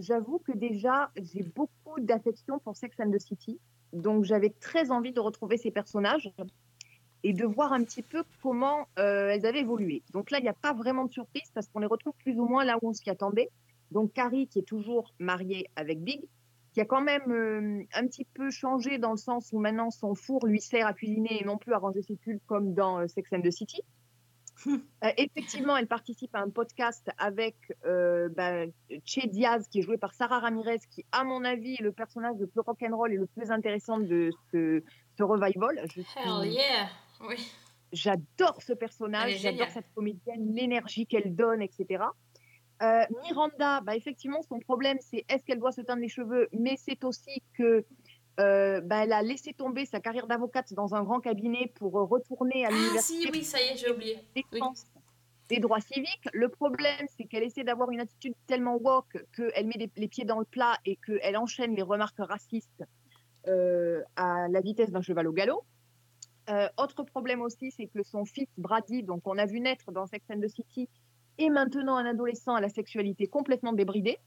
j'avoue que déjà, j'ai beaucoup d'affection pour Sex and the City. Donc, j'avais très envie de retrouver ces personnages et de voir un petit peu comment euh, elles avaient évolué. Donc là, il n'y a pas vraiment de surprise parce qu'on les retrouve plus ou moins là où on s'y attendait. Donc, Carrie, qui est toujours mariée avec Big, qui a quand même euh, un petit peu changé dans le sens où maintenant son four lui sert à cuisiner et non plus à ranger ses pulls comme dans euh, Sex and the City. Euh, effectivement, elle participe à un podcast avec euh, ben, Che Diaz, qui est joué par Sarah Ramirez, qui, à mon avis, est le personnage le plus rock'n'roll et le plus intéressant de ce, ce revival. Je Hell yeah Oui. J'adore ce personnage, j'adore cette comédienne, l'énergie qu'elle donne, etc. Euh, Miranda, bah, effectivement, son problème, c'est est-ce qu'elle doit se teindre les cheveux, mais c'est aussi que euh, bah, elle a laissé tomber sa carrière d'avocate dans un grand cabinet pour euh, retourner à Ah l'université. si, oui, ça y est, j'ai oublié. défense des droits civiques. Le problème, c'est qu'elle essaie d'avoir une attitude tellement woke qu'elle met des- les pieds dans le plat et qu'elle enchaîne les remarques racistes euh, à la vitesse d'un cheval au galop. Euh, autre problème aussi, c'est que son fils Brady, donc on a vu naître dans Sex and the City, est maintenant un adolescent à la sexualité complètement débridée.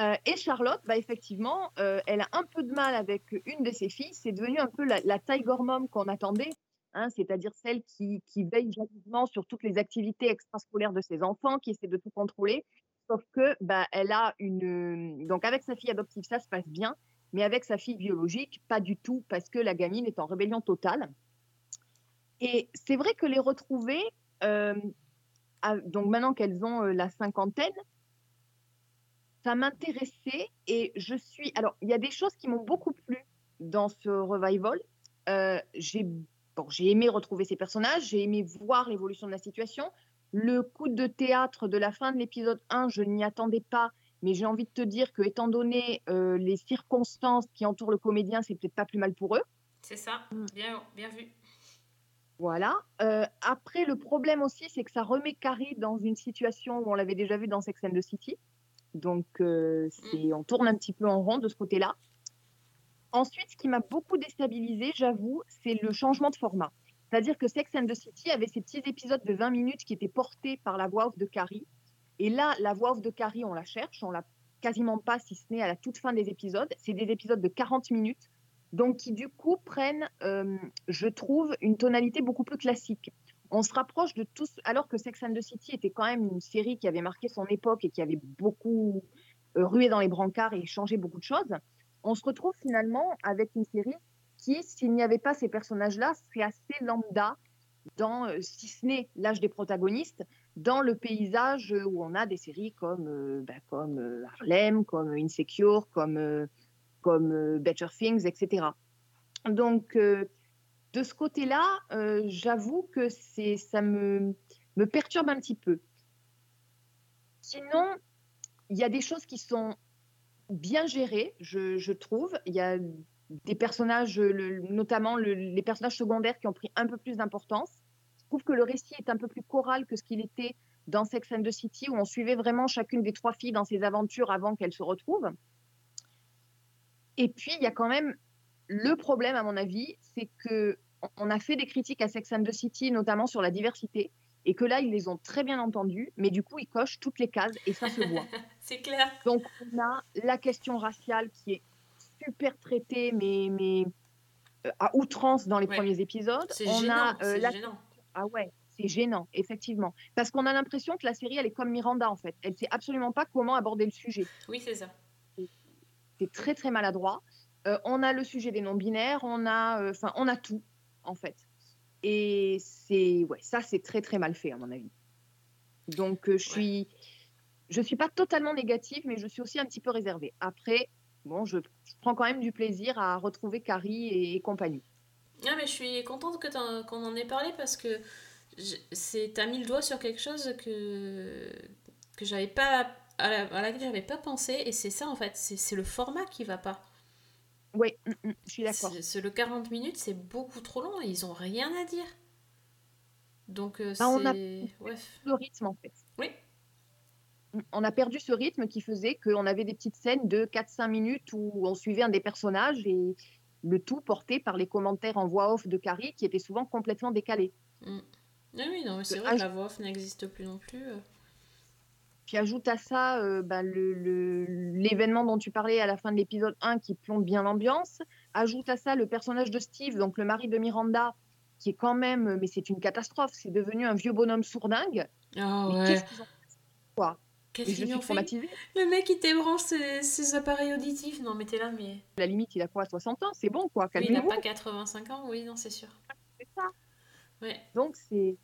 Euh, et Charlotte, bah, effectivement, euh, elle a un peu de mal avec une de ses filles. C'est devenu un peu la, la tiger mom qu'on attendait, hein, c'est-à-dire celle qui, veille jalousement sur toutes les activités extrascolaires de ses enfants, qui essaie de tout contrôler. Sauf que bah, elle a une. Donc avec sa fille adoptive, ça se passe bien. mais avec sa fille biologique, pas du tout, parce que la gamine est en rébellion totale. Et c'est vrai que les retrouver, euh, donc maintenant qu'elles ont euh, la cinquantaine, ça m'intéressait et je suis. Alors, il y a des choses qui m'ont beaucoup plu dans ce revival. Euh, j'ai bon, j'ai aimé retrouver ces personnages, j'ai aimé voir l'évolution de la situation. Le coup de théâtre de la fin de l'épisode 1, je n'y attendais pas, mais j'ai envie de te dire que, étant donné euh, les circonstances qui entourent le comédien, c'est peut-être pas plus mal pour eux. C'est ça, bien, bien vu. Voilà. Euh, après, le problème aussi, c'est que ça remet Carrie dans une situation où on l'avait déjà vu dans Sex and the City. Donc, euh, c'est- on tourne un petit peu en rond de ce côté-là. Ensuite, ce qui m'a beaucoup déstabilisé, j'avoue, c'est le changement de format. C'est-à-dire que Sex and the City avait ces petits épisodes de 20 minutes qui étaient portés par la voix off de Carrie. Et là, la voix off de Carrie, on la cherche, on l'a quasiment pas, si ce n'est à la toute fin des épisodes. C'est des épisodes de 40 minutes, donc qui du coup prennent, euh, je trouve, une tonalité beaucoup plus classique. On se rapproche de tous, alors que Sex and the City était quand même une série qui avait marqué son époque et qui avait beaucoup euh, rué dans les brancards et changé beaucoup de choses. On se retrouve finalement avec une série qui, s'il n'y avait pas ces personnages-là, serait assez lambda dans, euh, si ce n'est l'âge des protagonistes, dans le paysage où on a des séries comme, euh, bah, comme Harlem, comme Insecure, comme, comme Better Things, etc. Donc, de ce côté-là, euh, j'avoue que c'est, ça me, me perturbe un petit peu. Sinon, il y a des choses qui sont bien gérées, je, trouve. Il y a des personnages, notamment le- les personnages secondaires qui ont pris un peu plus d'importance. Je trouve que le récit est un peu plus choral que ce qu'il était dans Sex and the City, où on suivait vraiment chacune des trois filles dans ses aventures avant qu'elles se retrouvent. Et puis, il y a quand même le problème, à mon avis, c'est que on a fait des critiques à Sex and the City, notamment sur la diversité, et que là, ils les ont très bien entendues, mais du coup, ils cochent toutes les cases et ça se voit. C'est clair. Donc, on a la question raciale qui est super traitée, mais, mais euh, à outrance dans les Ouais. premiers épisodes. C'est on gênant, a euh, la- gênant. Ah ouais, c'est gênant, effectivement. Parce qu'on a l'impression que la série, elle est comme Miranda, en fait. Elle sait absolument pas comment aborder le sujet. Oui, c'est ça. C'est très, très maladroit. Euh, on a le sujet des non-binaires, on a, enfin, on a tout, en fait. Et c'est, ouais, ça, c'est très, très mal fait, à mon avis. Donc, euh, je suis, je suis pas totalement négative, mais je suis aussi un petit peu réservée. Après, bon, je, je prends quand même du plaisir à retrouver Carrie et, et compagnie. Ah, mais je suis contente que qu'on en ait parlé parce que c'est t'as mis le doigt sur quelque chose que que j'avais pas à, la, à laquelle j'avais pas pensé et c'est ça en fait c'est c'est le format qui va pas oui je suis d'accord le 40 minutes c'est beaucoup trop long ils ont rien à dire donc euh, Bah, on a c'est ouais. le rythme, en fait. Oui. On a perdu ce rythme qui faisait qu'on avait des petites scènes de 4-5 minutes où on suivait un des personnages et le tout porté par les commentaires en voix off de Carrie qui étaient souvent complètement décalés. Mm. oui oui non mais c'est vrai que la voix off n'existe plus non plus euh. Puis ajoute à ça euh, bah, le- le- l'événement dont tu parlais à la fin de l'épisode 1 qui plombe bien l'ambiance. Ajoute à ça le personnage de Steve, donc le mari de Miranda, qui est quand même, mais c'est une catastrophe, c'est devenu un vieux bonhomme sourdingue. Mais ouais qu'est-ce qu'ils ont fait quoi Qu'est-ce Mais je suis ont fait? traumatisée. le mec il débranche ses, ses appareils auditifs non mais t'es là mais À la limite, il a quoi 60 ans? C'est bon, quoi. Oui, il n'a pas 85 ans oui non c'est sûr C'est ça. ouais Donc, c'est.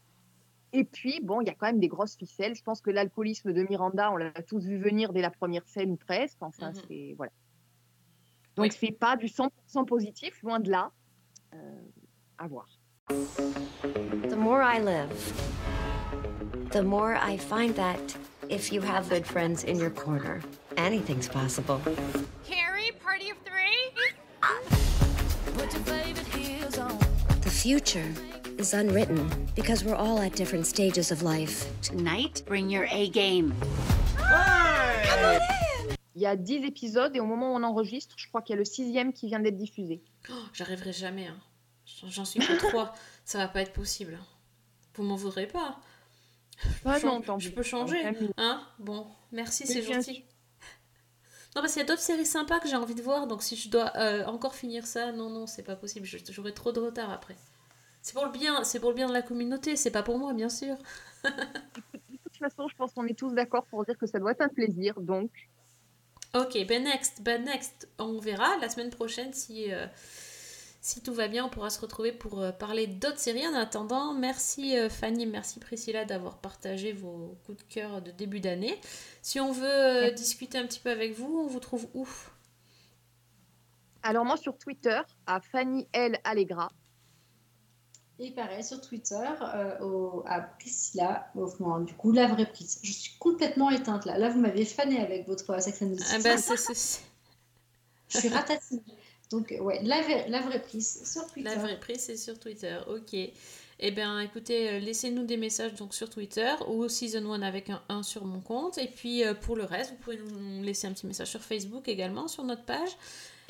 Et puis, bon, il y a quand même des grosses ficelles. Je pense que l'alcoolisme de Miranda, on l'a tous vu venir dès la première scène ou presque. Enfin, Mhm. c'est. Voilà. Donc, c'est pas du 100% positif, loin de là. Euh, à voir. The more I live, the more I find that if you have good friends in your corner, anything's possible. Carrie, party of three? The future is unwritten because we're all at different stages of life. Tonight, bring your A game. Il y a 10 épisodes et au moment où on enregistre, je crois qu'il y a le sixième qui vient d'être diffusé. Oh, J'arriverai jamais. hein. J'en suis que trois. Ça va pas être possible. Vous m'en voudrez pas. Ah je, non, tant je peux changer. Hein Bon, merci, c'est gentil. Non, parce qu'il y a d'autres séries sympas que j'ai envie de voir. Donc si je dois euh, encore finir ça, non, non, c'est pas possible. J'aurai trop de retard après. C'est pour le bien, c'est pour le bien de la communauté. C'est pas pour moi, bien sûr. De toute façon, je pense qu'on est tous d'accord pour dire que ça doit être un plaisir. Donc, Ok, ben next, ben next, on verra la semaine prochaine si, euh, si tout va bien, on pourra se retrouver pour euh, parler d'autres séries. En attendant, merci euh, Fanny, merci Priscilla d'avoir partagé vos coups de cœur de début d'année. Si on veut discuter un petit peu avec vous, on vous trouve où? Alors moi sur Twitter, à Fanny L Allegra. Et pareil, sur Twitter, euh, au- à Priscilla, au- non, du coup, la vraie prise. Je suis complètement éteinte là. Là, vous m'avez fané avec votre and the Ah c'est- c'est- Je suis ratatine. Donc, euh, ouais, la, vraie- la vraie prise sur Twitter. La vraie prise, c'est sur Twitter. Ok. Eh bien, écoutez, euh, laissez-nous des messages donc sur Twitter ou Season 1 avec un 1 sur mon compte. Et puis, euh, pour le reste, vous pouvez nous laisser un petit message sur Facebook également, sur notre page.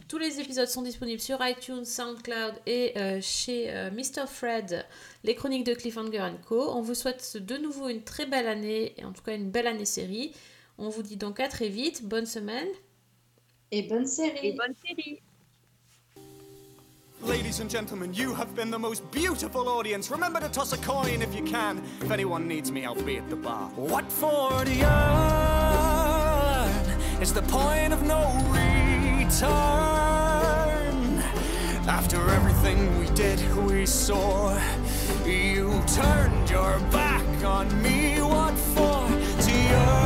Tous les épisodes sont disponibles sur iTunes, SoundCloud et euh, chez euh, Mr. Fred, les chroniques de Cliffhanger Co. On vous souhaite de nouveau une très belle année, et en tout cas une belle année série. On vous dit donc à très vite, bonne semaine. Et bonne série. Et bonne série. Ladies and gentlemen, you have been the most beautiful audience. Remember to toss a coin if you can. If anyone needs me, I'll be at the bar. What for the earn is the point of no return. After everything we did, we saw, you turned your back on me. What for? To earn.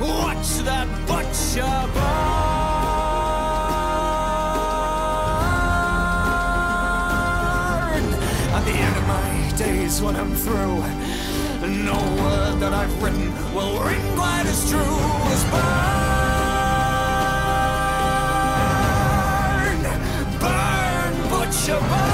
Watch that butcher burn. At the end of my days, when I'm through, no word that I've written will ring quite as true as burn. Burn, butcher, burn.